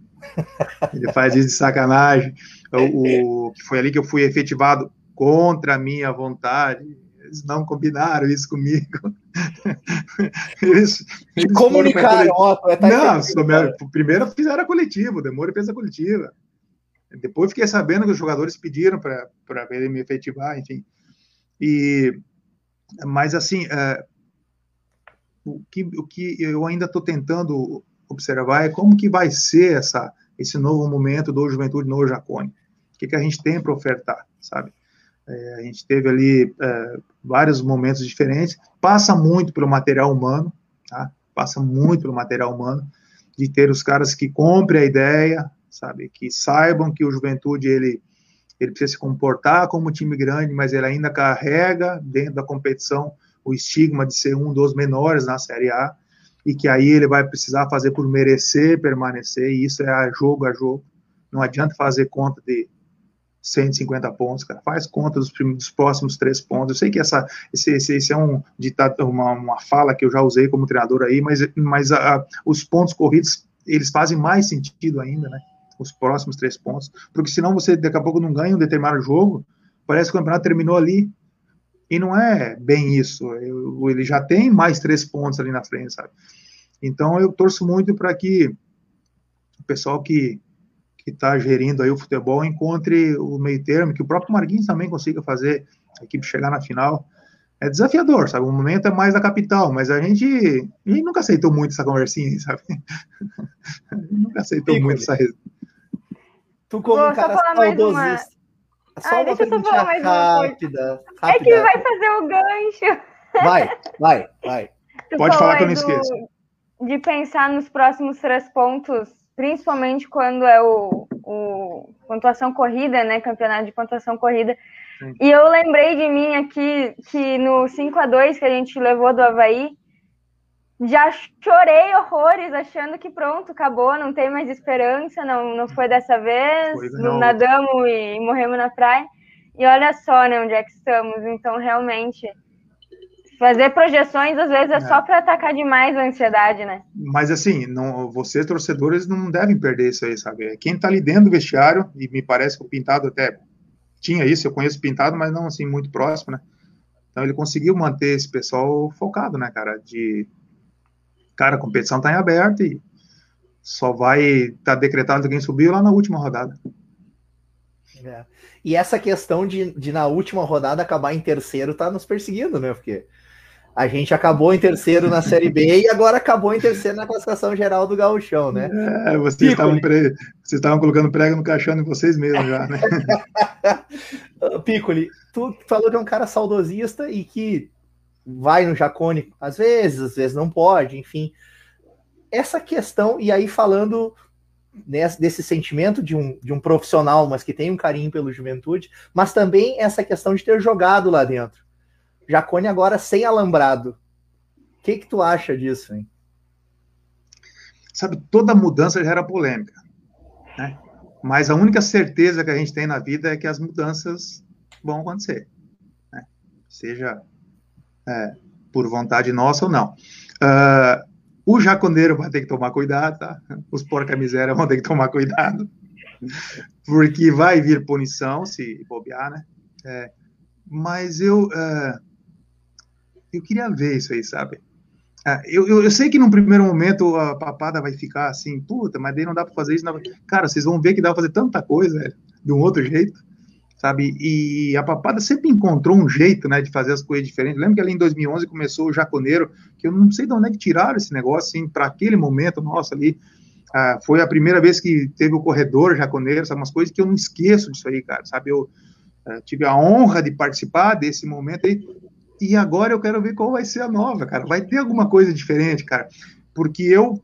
ele faz isso de sacanagem, o, o, foi ali que eu fui efetivado contra a minha vontade, eles não combinaram isso comigo. (laughs) eles, eles comunicaram, ó, tá não, primeiro fizeram a coletiva, o Demore fez a coletiva. Depois fiquei sabendo que os jogadores pediram para ele me efetivar, enfim. E, mas, assim, é, o, que, o que eu ainda estou tentando observar é como que vai ser essa, esse novo momento do Juventude no Jacone. O que, que a gente tem para ofertar, sabe? É, a gente teve ali é, vários momentos diferentes, passa muito pelo material humano, tá? Passa muito pelo material humano, de ter os caras que comprem a ideia, sabe? Que saibam que o Juventude, ele, ele precisa se comportar como um time grande, mas ele ainda carrega dentro da competição o estigma de ser um dos menores na Série A, e que aí ele vai precisar fazer por merecer permanecer, e isso é a jogo a jogo. Não adianta fazer conta de 150 pontos, cara. Faz conta dos, dos próximos três pontos. Eu sei que essa, esse, esse, esse é um ditado, uma, uma fala que eu já usei como treinador aí, mas, mas a, a, os pontos corridos, eles fazem mais sentido ainda, né? Os próximos três pontos. Porque senão você, daqui a pouco, não ganha um determinado jogo, parece que o campeonato terminou ali. E não é bem isso. Eu, ele já tem mais três pontos ali na frente, sabe? Então eu torço muito para que o pessoal que que está gerindo aí o futebol encontre o meio termo, que o próprio Marquinhos também consiga fazer a equipe chegar na final. É desafiador, sabe? O momento é mais da capital, mas a gente, a gente nunca aceitou muito essa conversinha, sabe? (laughs) nunca aceitou muito essa. Tu como um cara saudosista. Só Ai, deixa eu só falar mais rápida, uma rápida. É que vai fazer o gancho. Vai, vai, vai. Tu Pode falar que eu não esqueço. De pensar nos próximos três pontos principalmente quando é o, o pontuação corrida, né? Campeonato de pontuação corrida. Sim. E eu lembrei de mim aqui que no 5 a 2 que a gente levou do Havaí, já chorei horrores, achando que pronto, acabou, não tem mais esperança, não, não foi dessa vez, foi, nadamos e morremos na praia. E olha só, né, onde é que estamos. Então, realmente, Fazer projeções, às vezes, é, é. só para atacar demais a ansiedade, né? Mas, assim, não, vocês, torcedores, não devem perder isso aí, sabe? Quem tá ali dentro do vestiário, e me parece que o Pintado até tinha isso, eu conheço o Pintado, mas não, assim, muito próximo, né? Então, ele conseguiu manter esse pessoal focado, né, cara? De, cara, a competição tá em aberto e só vai estar tá decretado quem subiu lá na última rodada. É. E essa questão de, de na última rodada acabar em terceiro tá nos perseguindo, né? Porque a gente acabou em terceiro na Série B e agora acabou em terceiro na classificação geral do Gauchão, né? É, vocês estavam, pre... vocês estavam colocando prego no caixão em vocês mesmos já, né? (laughs) Piccoli, tu falou que é um cara saudosista e que vai no Jacone às vezes, às vezes não pode, enfim. Essa questão, e aí falando nesse, desse sentimento de um, de um profissional, mas que tem um carinho pelo juventude, mas também essa questão de ter jogado lá dentro Jacone agora sem alambrado. O que, que tu acha disso, hein? Sabe, toda mudança gera polêmica, né? Mas a única certeza que a gente tem na vida é que as mudanças vão acontecer, né? seja é, por vontade nossa ou não. Uh, o jaconeiro vai ter que tomar cuidado, tá? Os porca-miséria vão ter que tomar cuidado, porque vai vir punição se bobear, né? É, mas eu, uh, eu queria ver isso aí, sabe? Ah, eu, eu, eu, sei que num primeiro momento a papada vai ficar assim, puta, mas daí não dá para fazer isso. Não. Cara, vocês vão ver que dá pra fazer tanta coisa de um outro jeito, sabe? E a papada sempre encontrou um jeito, né, de fazer as coisas diferentes. Lembra que ali em 2011 começou o Jaconeiro, que eu não sei de onde é que tiraram esse negócio, assim, para aquele momento nosso ali. Ah, foi a primeira vez que teve o corredor jaconeiro, sabe? Umas coisas que eu não esqueço disso aí, cara, sabe? Eu ah, tive a honra de participar desse momento aí e agora eu quero ver qual vai ser a nova, cara. Vai ter alguma coisa diferente, cara. Porque eu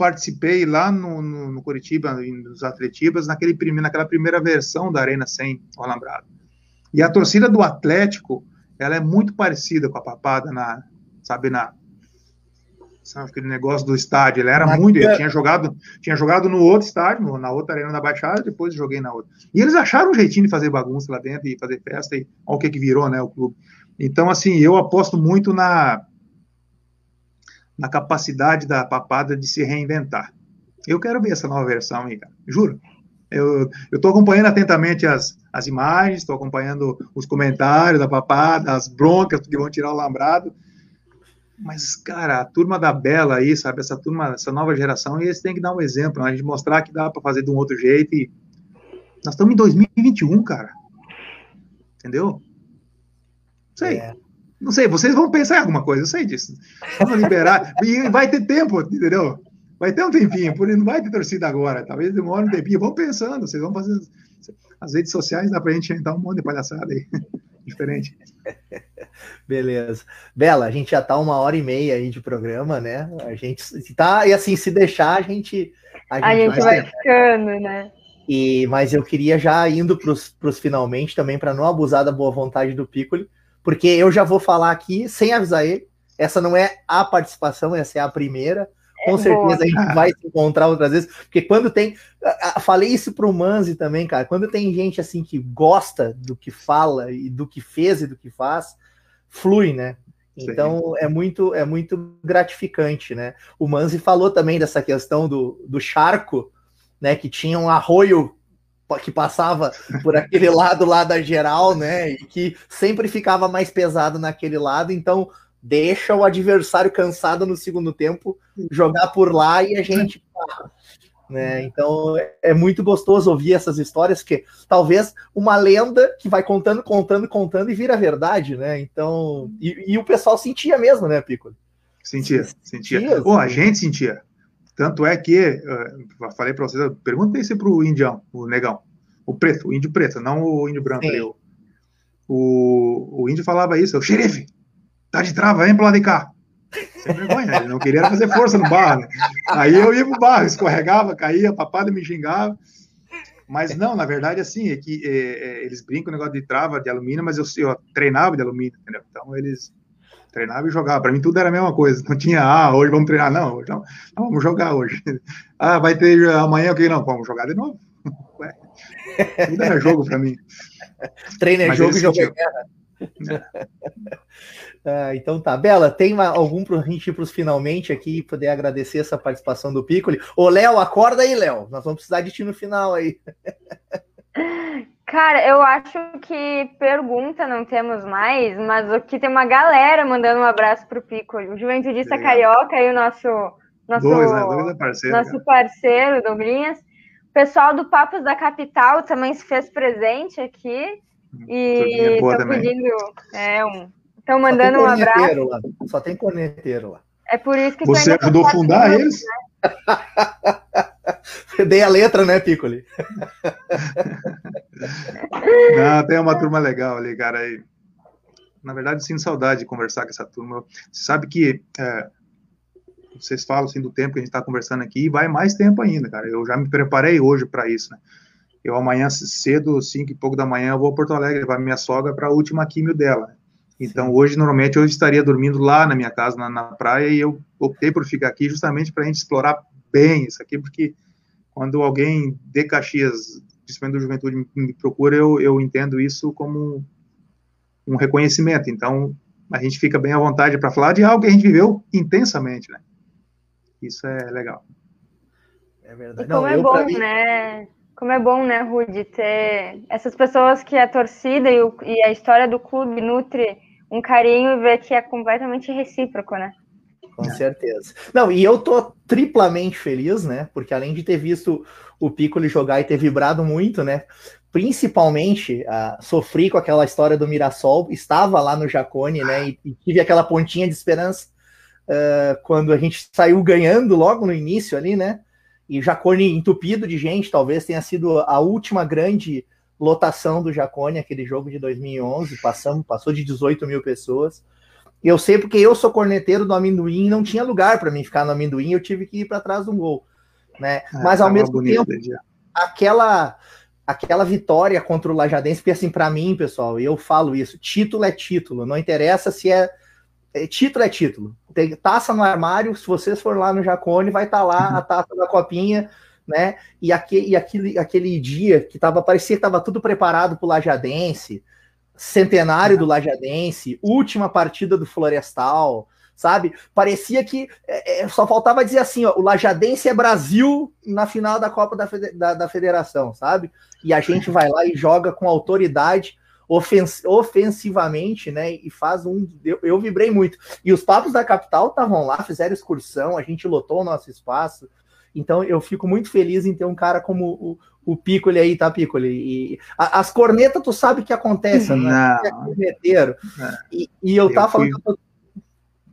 participei lá no, no, no Curitiba, nos Atletibas, naquele naquela primeira versão da Arena sem o Alambrado. E a torcida do Atlético, ela é muito parecida com a Papada na, sabe, na sabe, aquele negócio do estádio, ele era na muito, eu tinha jogado, tinha jogado no outro estádio, na outra arena da Baixada, depois joguei na outra. E eles acharam um jeitinho de fazer bagunça lá dentro e fazer festa e olha o que que virou, né, o clube. Então, assim, eu aposto muito na, na capacidade da papada de se reinventar. Eu quero ver essa nova versão aí, cara. Juro. Eu estou acompanhando atentamente as, as imagens, estou acompanhando os comentários da papada, as broncas que vão tirar o lambrado. Mas, cara, a turma da Bela aí, sabe? Essa turma, essa nova geração, eles têm que dar um exemplo, né? a gente mostrar que dá para fazer de um outro jeito. E nós estamos em 2021, cara. Entendeu? sei. É. Não sei, vocês vão pensar em alguma coisa, eu sei disso. Vamos liberar. (laughs) e vai ter tempo, entendeu? vai ter um tempinho, por não vai ter torcida agora, talvez demore um tempinho. Vão pensando, vocês vão fazer as redes sociais, dá para a gente inventar um monte de palhaçada aí, (laughs) diferente. Beleza. Bela, a gente já tá uma hora e meia aí de programa, né? A gente tá, e assim, se deixar, a gente. A gente, a gente vai, vai ficando, né? E, mas eu queria já indo para os finalmente também, para não abusar da boa vontade do Piccoli, porque eu já vou falar aqui, sem avisar ele, essa não é a participação, essa é a primeira. Com é certeza boa. a gente vai se encontrar outras vezes, porque quando tem. Falei isso para o Manzi também, cara. Quando tem gente assim que gosta do que fala e do que fez e do que faz, flui, né? Então é muito é muito gratificante, né? O Manzi falou também dessa questão do, do charco, né? Que tinha um arroio que passava por aquele lado lá da geral, né? E que sempre ficava mais pesado naquele lado. Então deixa o adversário cansado no segundo tempo jogar por lá e a gente né? Então é muito gostoso ouvir essas histórias, que talvez uma lenda que vai contando, contando, contando e vira verdade, né? Então, e, e o pessoal sentia mesmo, né, Pico? Sentia, sentia. Pô, a gente sentia. Tanto é que, uh, falei para vocês, perguntei isso pro indião, o negão, o preto, o índio preto, não o índio branco. o, o, o índio falava isso, o xerife, tá de trava, vem pro lado de cá. Sem vergonha, ele não queria fazer força no barro. Né? Aí eu ia pro barro, escorregava, caía, papada me xingava. Mas não, na verdade, assim, é que é, é, eles brincam o negócio de trava de alumínio, mas eu, eu treinava de alumínio, entendeu? Então eles treinavam e jogavam. Para mim tudo era a mesma coisa. Não tinha, ah, hoje vamos treinar, não, hoje não, não vamos jogar hoje. (laughs) Ah, vai ter amanhã o que não? Vamos jogar de novo. (laughs) Ué, tudo era jogo para mim. Treino é jogo e jogo é guerra. (laughs) Ah, então tá. Bela, tem algum para a gente ir para os finalmente aqui poder agradecer essa participação do Piccoli? Ô, Léo, acorda aí, Léo. Nós vamos precisar de ti no final aí. Cara, eu acho que pergunta não temos mais, mas aqui tem uma galera mandando um abraço pro Piccoli. O Juventudista Carioca e o nosso nosso, Dois, né? Dois é parceiro, nosso cara. parceiro, Douglinhas. O pessoal do Papos da Capital também se fez presente aqui. E estão pedindo é, um, Estão mandando um abraço. Lá. Só tem corneteiro lá. É por isso que você tá ajudou a fundar eles? Né? (laughs) Dei a letra, né, Piccoli? (laughs) Não, tem uma turma legal ali, cara. E, na verdade, sinto saudade de conversar com essa turma. Você sabe que é, vocês falam assim do tempo que a gente está conversando aqui, e vai mais tempo ainda, cara. Eu já me preparei hoje para isso, né? Eu amanhã cedo, cinco e pouco da manhã, eu vou a Porto Alegre levar minha sogra para a última químio dela. Então, hoje, normalmente, eu estaria dormindo lá na minha casa, na, na praia, e eu optei por ficar aqui justamente para a gente explorar bem isso aqui, porque quando alguém de Caxias, principalmente do Juventude, me, procura, eu, eu entendo isso como um reconhecimento. Então, a gente fica bem à vontade para falar de algo que a gente viveu intensamente, né? Isso é legal. É verdade. E como Não, é bom, mim... né? Como é bom, né, Rudy, ter essas pessoas que a torcida e, o, e a história do clube nutre um carinho e ver que é completamente recíproco, né? Com certeza. Não, e eu tô triplamente feliz, né? Porque além de ter visto o Piccoli jogar e ter vibrado muito, né? Principalmente uh, sofri com aquela história do Mirassol, estava lá no Jacone, né? E, e tive aquela pontinha de esperança uh, quando a gente saiu ganhando logo no início ali, né? E Jacone entupido de gente, talvez tenha sido a última grande lotação do Jacone, aquele jogo de 2011, passamos, passou de 18 mil pessoas. Eu sei porque eu sou corneteiro do amendoim e não tinha lugar para mim ficar no amendoim, eu tive que ir para trás um gol. Né? É, Mas ao mesmo tempo, aquela aquela vitória contra o Lajadense, porque assim, para mim, pessoal, eu falo isso, título é título, não interessa se é, é título é título. Tem taça no armário, se vocês for lá no Jacone, vai estar tá lá a taça da copinha né? E, aquele, e aquele, aquele dia que tava, parecia que estava tudo preparado para o Lajadense, centenário do Lajadense, última partida do Florestal, sabe? Parecia que é, é, só faltava dizer assim, ó, o Lajadense é Brasil na final da Copa da, da, da Federação, sabe? E a gente vai lá e joga com autoridade ofens ofensivamente, né? E faz um. Eu, eu vibrei muito. E os papos da capital estavam lá, fizeram excursão, a gente lotou o nosso espaço. Então eu fico muito feliz em ter um cara como o, o Piccoli aí, tá, Piccoli? E a, as cornetas, tu sabe o que acontece, né? É corneteiro. E, e eu, eu tava fui, falando.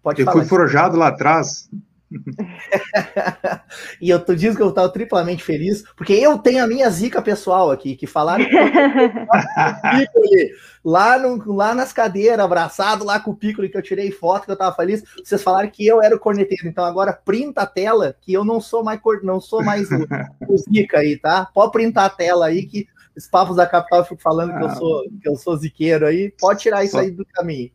Pode eu falar. fui forjado lá atrás. (laughs) e eu tô dizendo que eu tava triplamente feliz, porque eu tenho a minha zica pessoal aqui, que falaram que (laughs) lá, no, lá nas cadeiras, abraçado lá com o Piccoli, que eu tirei foto, que eu tava feliz, vocês falaram que eu era o corneteiro, então agora printa a tela, que eu não sou mais, não sou mais o, o zica aí, tá? Pode printar a tela aí, que os papos da capital fico falando que eu sou, que eu sou ziqueiro aí, pode tirar isso aí do caminho.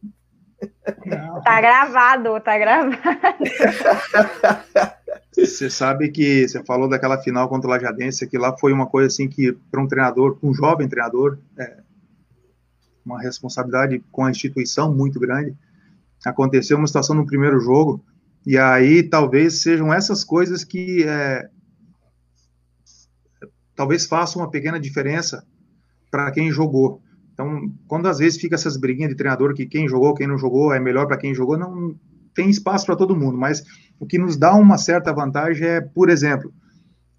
Tá gravado, tá gravado. Você sabe que você falou daquela final contra o Lajadense, que lá foi uma coisa assim que, para um treinador, um jovem treinador, é uma responsabilidade com a instituição muito grande. Aconteceu uma situação no primeiro jogo, e aí talvez sejam essas coisas que é, talvez façam uma pequena diferença para quem jogou. Então, quando às vezes fica essas briguinhas de treinador que quem jogou, quem não jogou, é melhor para quem jogou, não tem espaço para todo mundo, mas o que nos dá uma certa vantagem é, por exemplo,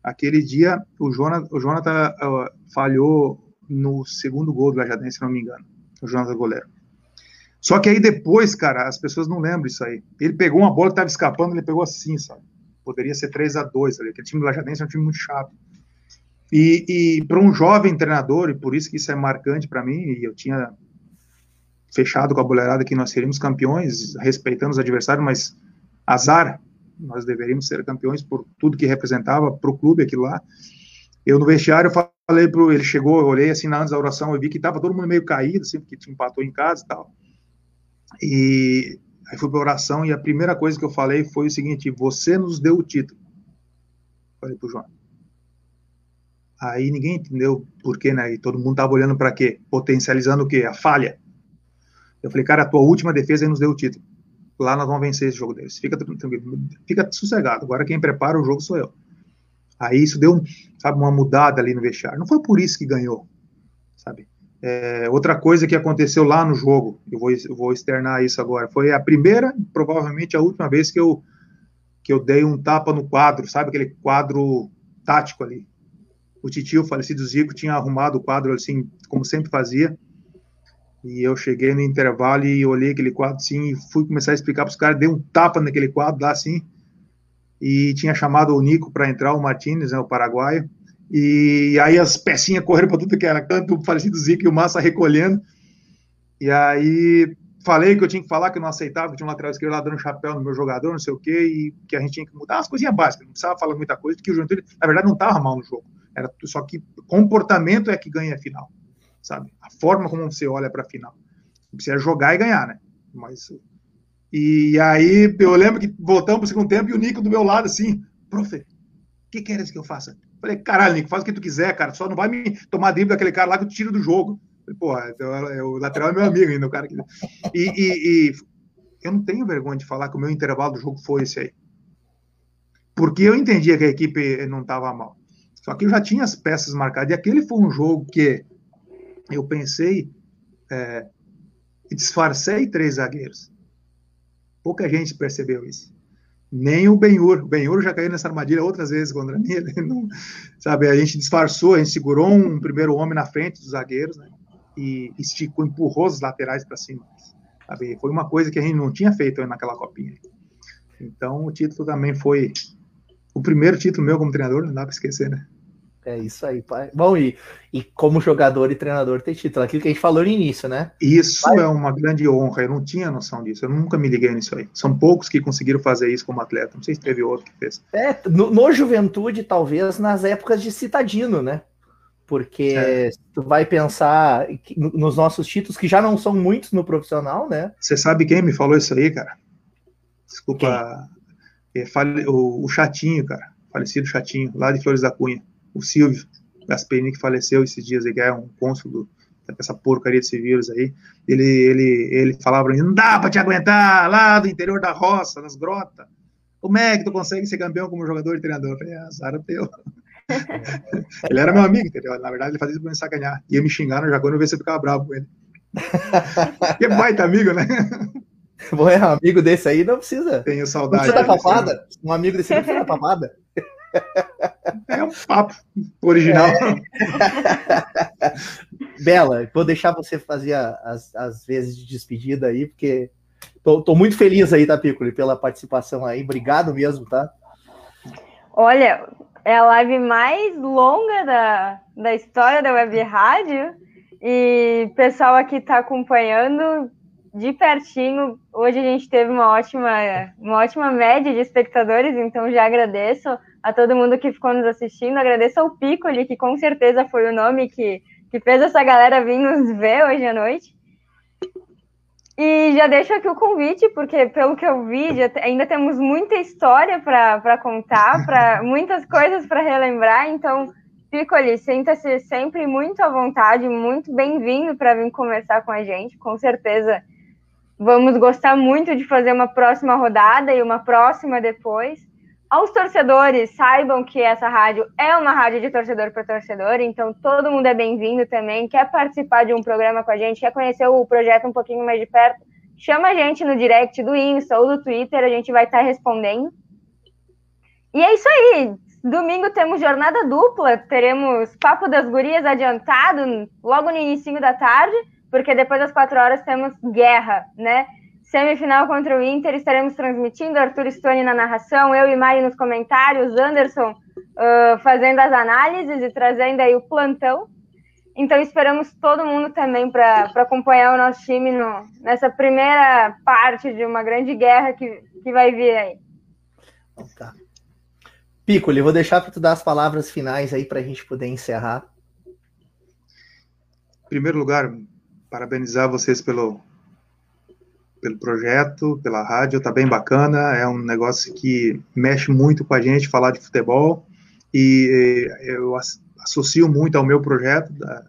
aquele dia o Jonathan, o Jonathan uh, falhou no segundo gol do Lajadense, se não me engano, o Jonathan goleiro. Só que aí depois, cara, as pessoas não lembram isso aí. Ele pegou uma bola que estava escapando, ele pegou assim, sabe? Poderia ser 3 a 2 ali. Aquele time do Lajadense é um time muito chato. E, e para um jovem treinador, e por isso que isso é marcante para mim, e eu tinha fechado com a boleirada que nós seríamos campeões, respeitando os adversários, mas azar, nós deveríamos ser campeões por tudo que representava para o clube aquilo lá. Eu no vestiário falei para ele chegou, eu olhei assim na antes da oração, eu vi que estava todo mundo meio caído, assim, porque empatou em casa e tal. E aí fui para oração e a primeira coisa que eu falei foi o seguinte: você nos deu o título. Falei para o João. Aí ninguém entendeu por quê, né? E todo mundo tava olhando para quê? Potencializando o quê? A falha. Eu falei, cara, a tua última defesa nos deu o título. Lá nós vamos vencer esse jogo deles. Fica tranquilo, fica sossegado. Agora quem prepara o jogo sou eu. Aí isso deu, sabe, uma mudada ali no vestiário. Não foi por isso que ganhou, sabe? É, outra coisa que aconteceu lá no jogo, eu vou, eu vou externar isso agora, foi a primeira, provavelmente a última vez que eu que eu dei um tapa no quadro, sabe aquele quadro tático ali, o titio, o falecido Zico, tinha arrumado o quadro assim, como sempre fazia. E eu cheguei no intervalo e olhei aquele quadro assim e fui começar a explicar para os caras, dei um tapa naquele quadro lá assim. E tinha chamado o Nico para entrar, o Martinez, né, o paraguaio. E aí as pecinhas correram para tudo que era canto, o falecido Zico e o Massa recolhendo. E aí falei que eu tinha que falar que eu não aceitava, que tinha um lateral esquerdo lá dando chapéu no meu jogador, não sei o quê, e que a gente tinha que mudar as coisinhas básicas, não precisava falar muita coisa, porque o Juventude, na verdade, não estava mal no jogo. Era, só que comportamento é que ganha a final, sabe? A forma como você olha para a final. Precisa jogar e ganhar, né? Mas e aí eu lembro que voltamos para o segundo tempo e o Nico do meu lado assim, profe, o que queres que eu faça? Falei, caralho, Nico, faz o que tu quiser, cara. Só não vai me tomar drible daquele cara lá que eu tiro do jogo. Falei, Porra, então, é, o lateral é meu amigo ainda, o cara que. (laughs) E, e, e eu não tenho vergonha de falar que o meu intervalo do jogo foi esse aí. Porque eu entendia que a equipe não estava mal. Só que eu já tinha as peças marcadas. E aquele foi um jogo que eu pensei é, e disfarcei três zagueiros. Pouca gente percebeu isso. Nem o Benhur. O Benhur já caiu nessa armadilha outras vezes contra mim. (laughs) Não, sabe, a gente disfarçou, a gente segurou um primeiro homem na frente dos zagueiros né, e esticou, empurrou os laterais para cima. Sabe, foi uma coisa que a gente não tinha feito naquela copinha. Então o título também foi o primeiro título meu como treinador, não dá para esquecer, né? É isso aí, pai. Bom, e, e como jogador e treinador ter título, aquilo que a gente falou no início, né? Isso é uma grande honra, eu não tinha noção disso, eu nunca me liguei nisso aí. São poucos que conseguiram fazer isso como atleta, não sei se teve outro que fez. É, no, no Juventude, talvez nas épocas de Citadino, né? Porque é. tu vai pensar nos nossos títulos, que já não são muitos no profissional, né? Você sabe quem me falou isso aí, cara? Desculpa, é, o, o Chatinho, cara, falecido Chatinho, lá de Flores da Cunha o Silvio Gasperini, que faleceu esses dias, que é um cônsul dessa porcaria desse vírus aí, ele, ele, ele falava pra mim, não dá pra te aguentar lá do interior da roça, das grotas. Como é que tu consegue ser campeão como jogador e treinador? Eu falei, ah, azar teu. (laughs) ele era meu amigo, entendeu? Na verdade, ele fazia isso pra me sacanhar. Ia me xingar no Jagone, ver se eu ficava bravo com ele. (laughs) que baita amigo, né? Bom, é um amigo desse aí não precisa. Tenho saudade. Não precisa da papada. Um amigo desse não precisa da papada. É um papo original. É. (laughs) Bela, vou deixar você fazer as, as vezes de despedida aí, porque tô, tô muito feliz aí, tá, Piccoli, pela participação aí. Obrigado mesmo, tá? Olha, é a live mais longa da, da história da Web Rádio e o pessoal aqui está acompanhando de pertinho. Hoje a gente teve uma ótima, uma ótima média de espectadores, então já agradeço a todo mundo que ficou nos assistindo. Agradeço ao Piccoli, que com certeza foi o nome que, que fez essa galera vir nos ver hoje à noite. E já deixo aqui o convite, porque pelo que eu vi, ainda temos muita história para contar, para (laughs) muitas coisas para relembrar. Então, Piccoli, sinta-se sempre muito à vontade, muito bem-vindo para vir conversar com a gente. Com certeza vamos gostar muito de fazer uma próxima rodada e uma próxima depois. Aos torcedores, saibam que essa rádio é uma rádio de torcedor para torcedor, então todo mundo é bem-vindo também. Quer participar de um programa com a gente, quer conhecer o projeto um pouquinho mais de perto, chama a gente no direct do Insta ou do Twitter, a gente vai estar respondendo. E é isso aí. Domingo temos jornada dupla, teremos Papo das Gurias adiantado logo no início da tarde, porque depois das quatro horas temos guerra, né? Semifinal contra o Inter, estaremos transmitindo, Arthur Stone na narração, eu e Mari nos comentários, Anderson uh, fazendo as análises e trazendo aí o plantão. Então esperamos todo mundo também para acompanhar o nosso time no, nessa primeira parte de uma grande guerra que, que vai vir aí. Então tá. Piccoli, vou deixar para tu dar as palavras finais aí para a gente poder encerrar. Em primeiro lugar, parabenizar vocês pelo, pelo projeto, pela rádio, tá bem bacana, é um negócio que mexe muito com a gente falar de futebol e eu associo muito ao meu projeto da,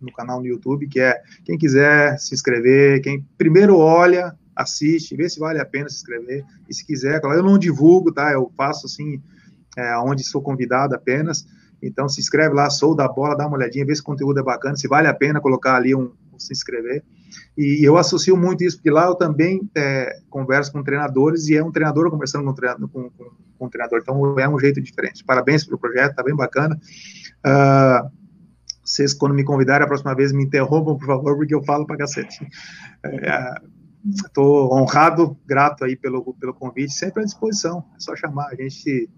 no canal no YouTube, que é quem quiser se inscrever, quem primeiro olha, assiste, vê se vale a pena se inscrever e se quiser, eu não divulgo, tá? Eu faço assim, é, onde sou convidado apenas. Então se inscreve lá, sou da bola, dá uma olhadinha, vê se o conteúdo é bacana, se vale a pena colocar ali um, se inscrever. E eu associo muito isso, porque lá eu também é, converso com treinadores e é um treinador conversando com, treinador, com, com, com um treinador, então é um jeito diferente. Parabéns pelo projeto, tá bem bacana. Uh, vocês, quando me convidarem a próxima vez, me interrompam, por favor, porque eu falo para cacete. Estou é, honrado, grato aí pelo, pelo convite, sempre à disposição, é só chamar. A gente,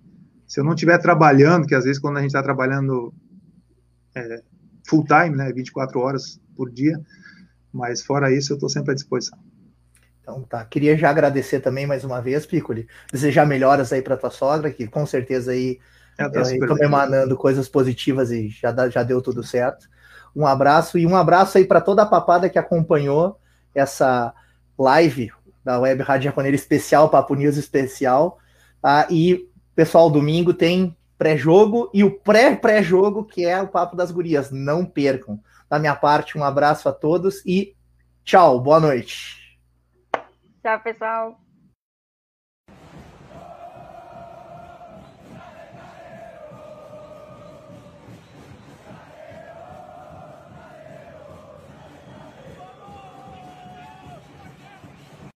se eu não estiver trabalhando, que às vezes quando a gente está trabalhando é, full time, né, 24 horas por dia, mas fora isso, eu estou sempre à disposição. Então tá, queria já agradecer também mais uma vez, Piccoli, desejar melhoras aí para tua sogra, que com certeza aí estão tá emanando coisas positivas e já, dá, já deu tudo certo. Um abraço e um abraço aí para toda a papada que acompanhou essa live da Web Rádio Jaconeira Especial, Papo News Especial. Tá? E, pessoal, domingo tem pré-jogo e o pré-pré-jogo, que é o Papo das Gurias. Não percam. Da minha parte, um abraço a todos e tchau, boa noite. Tchau, pessoal.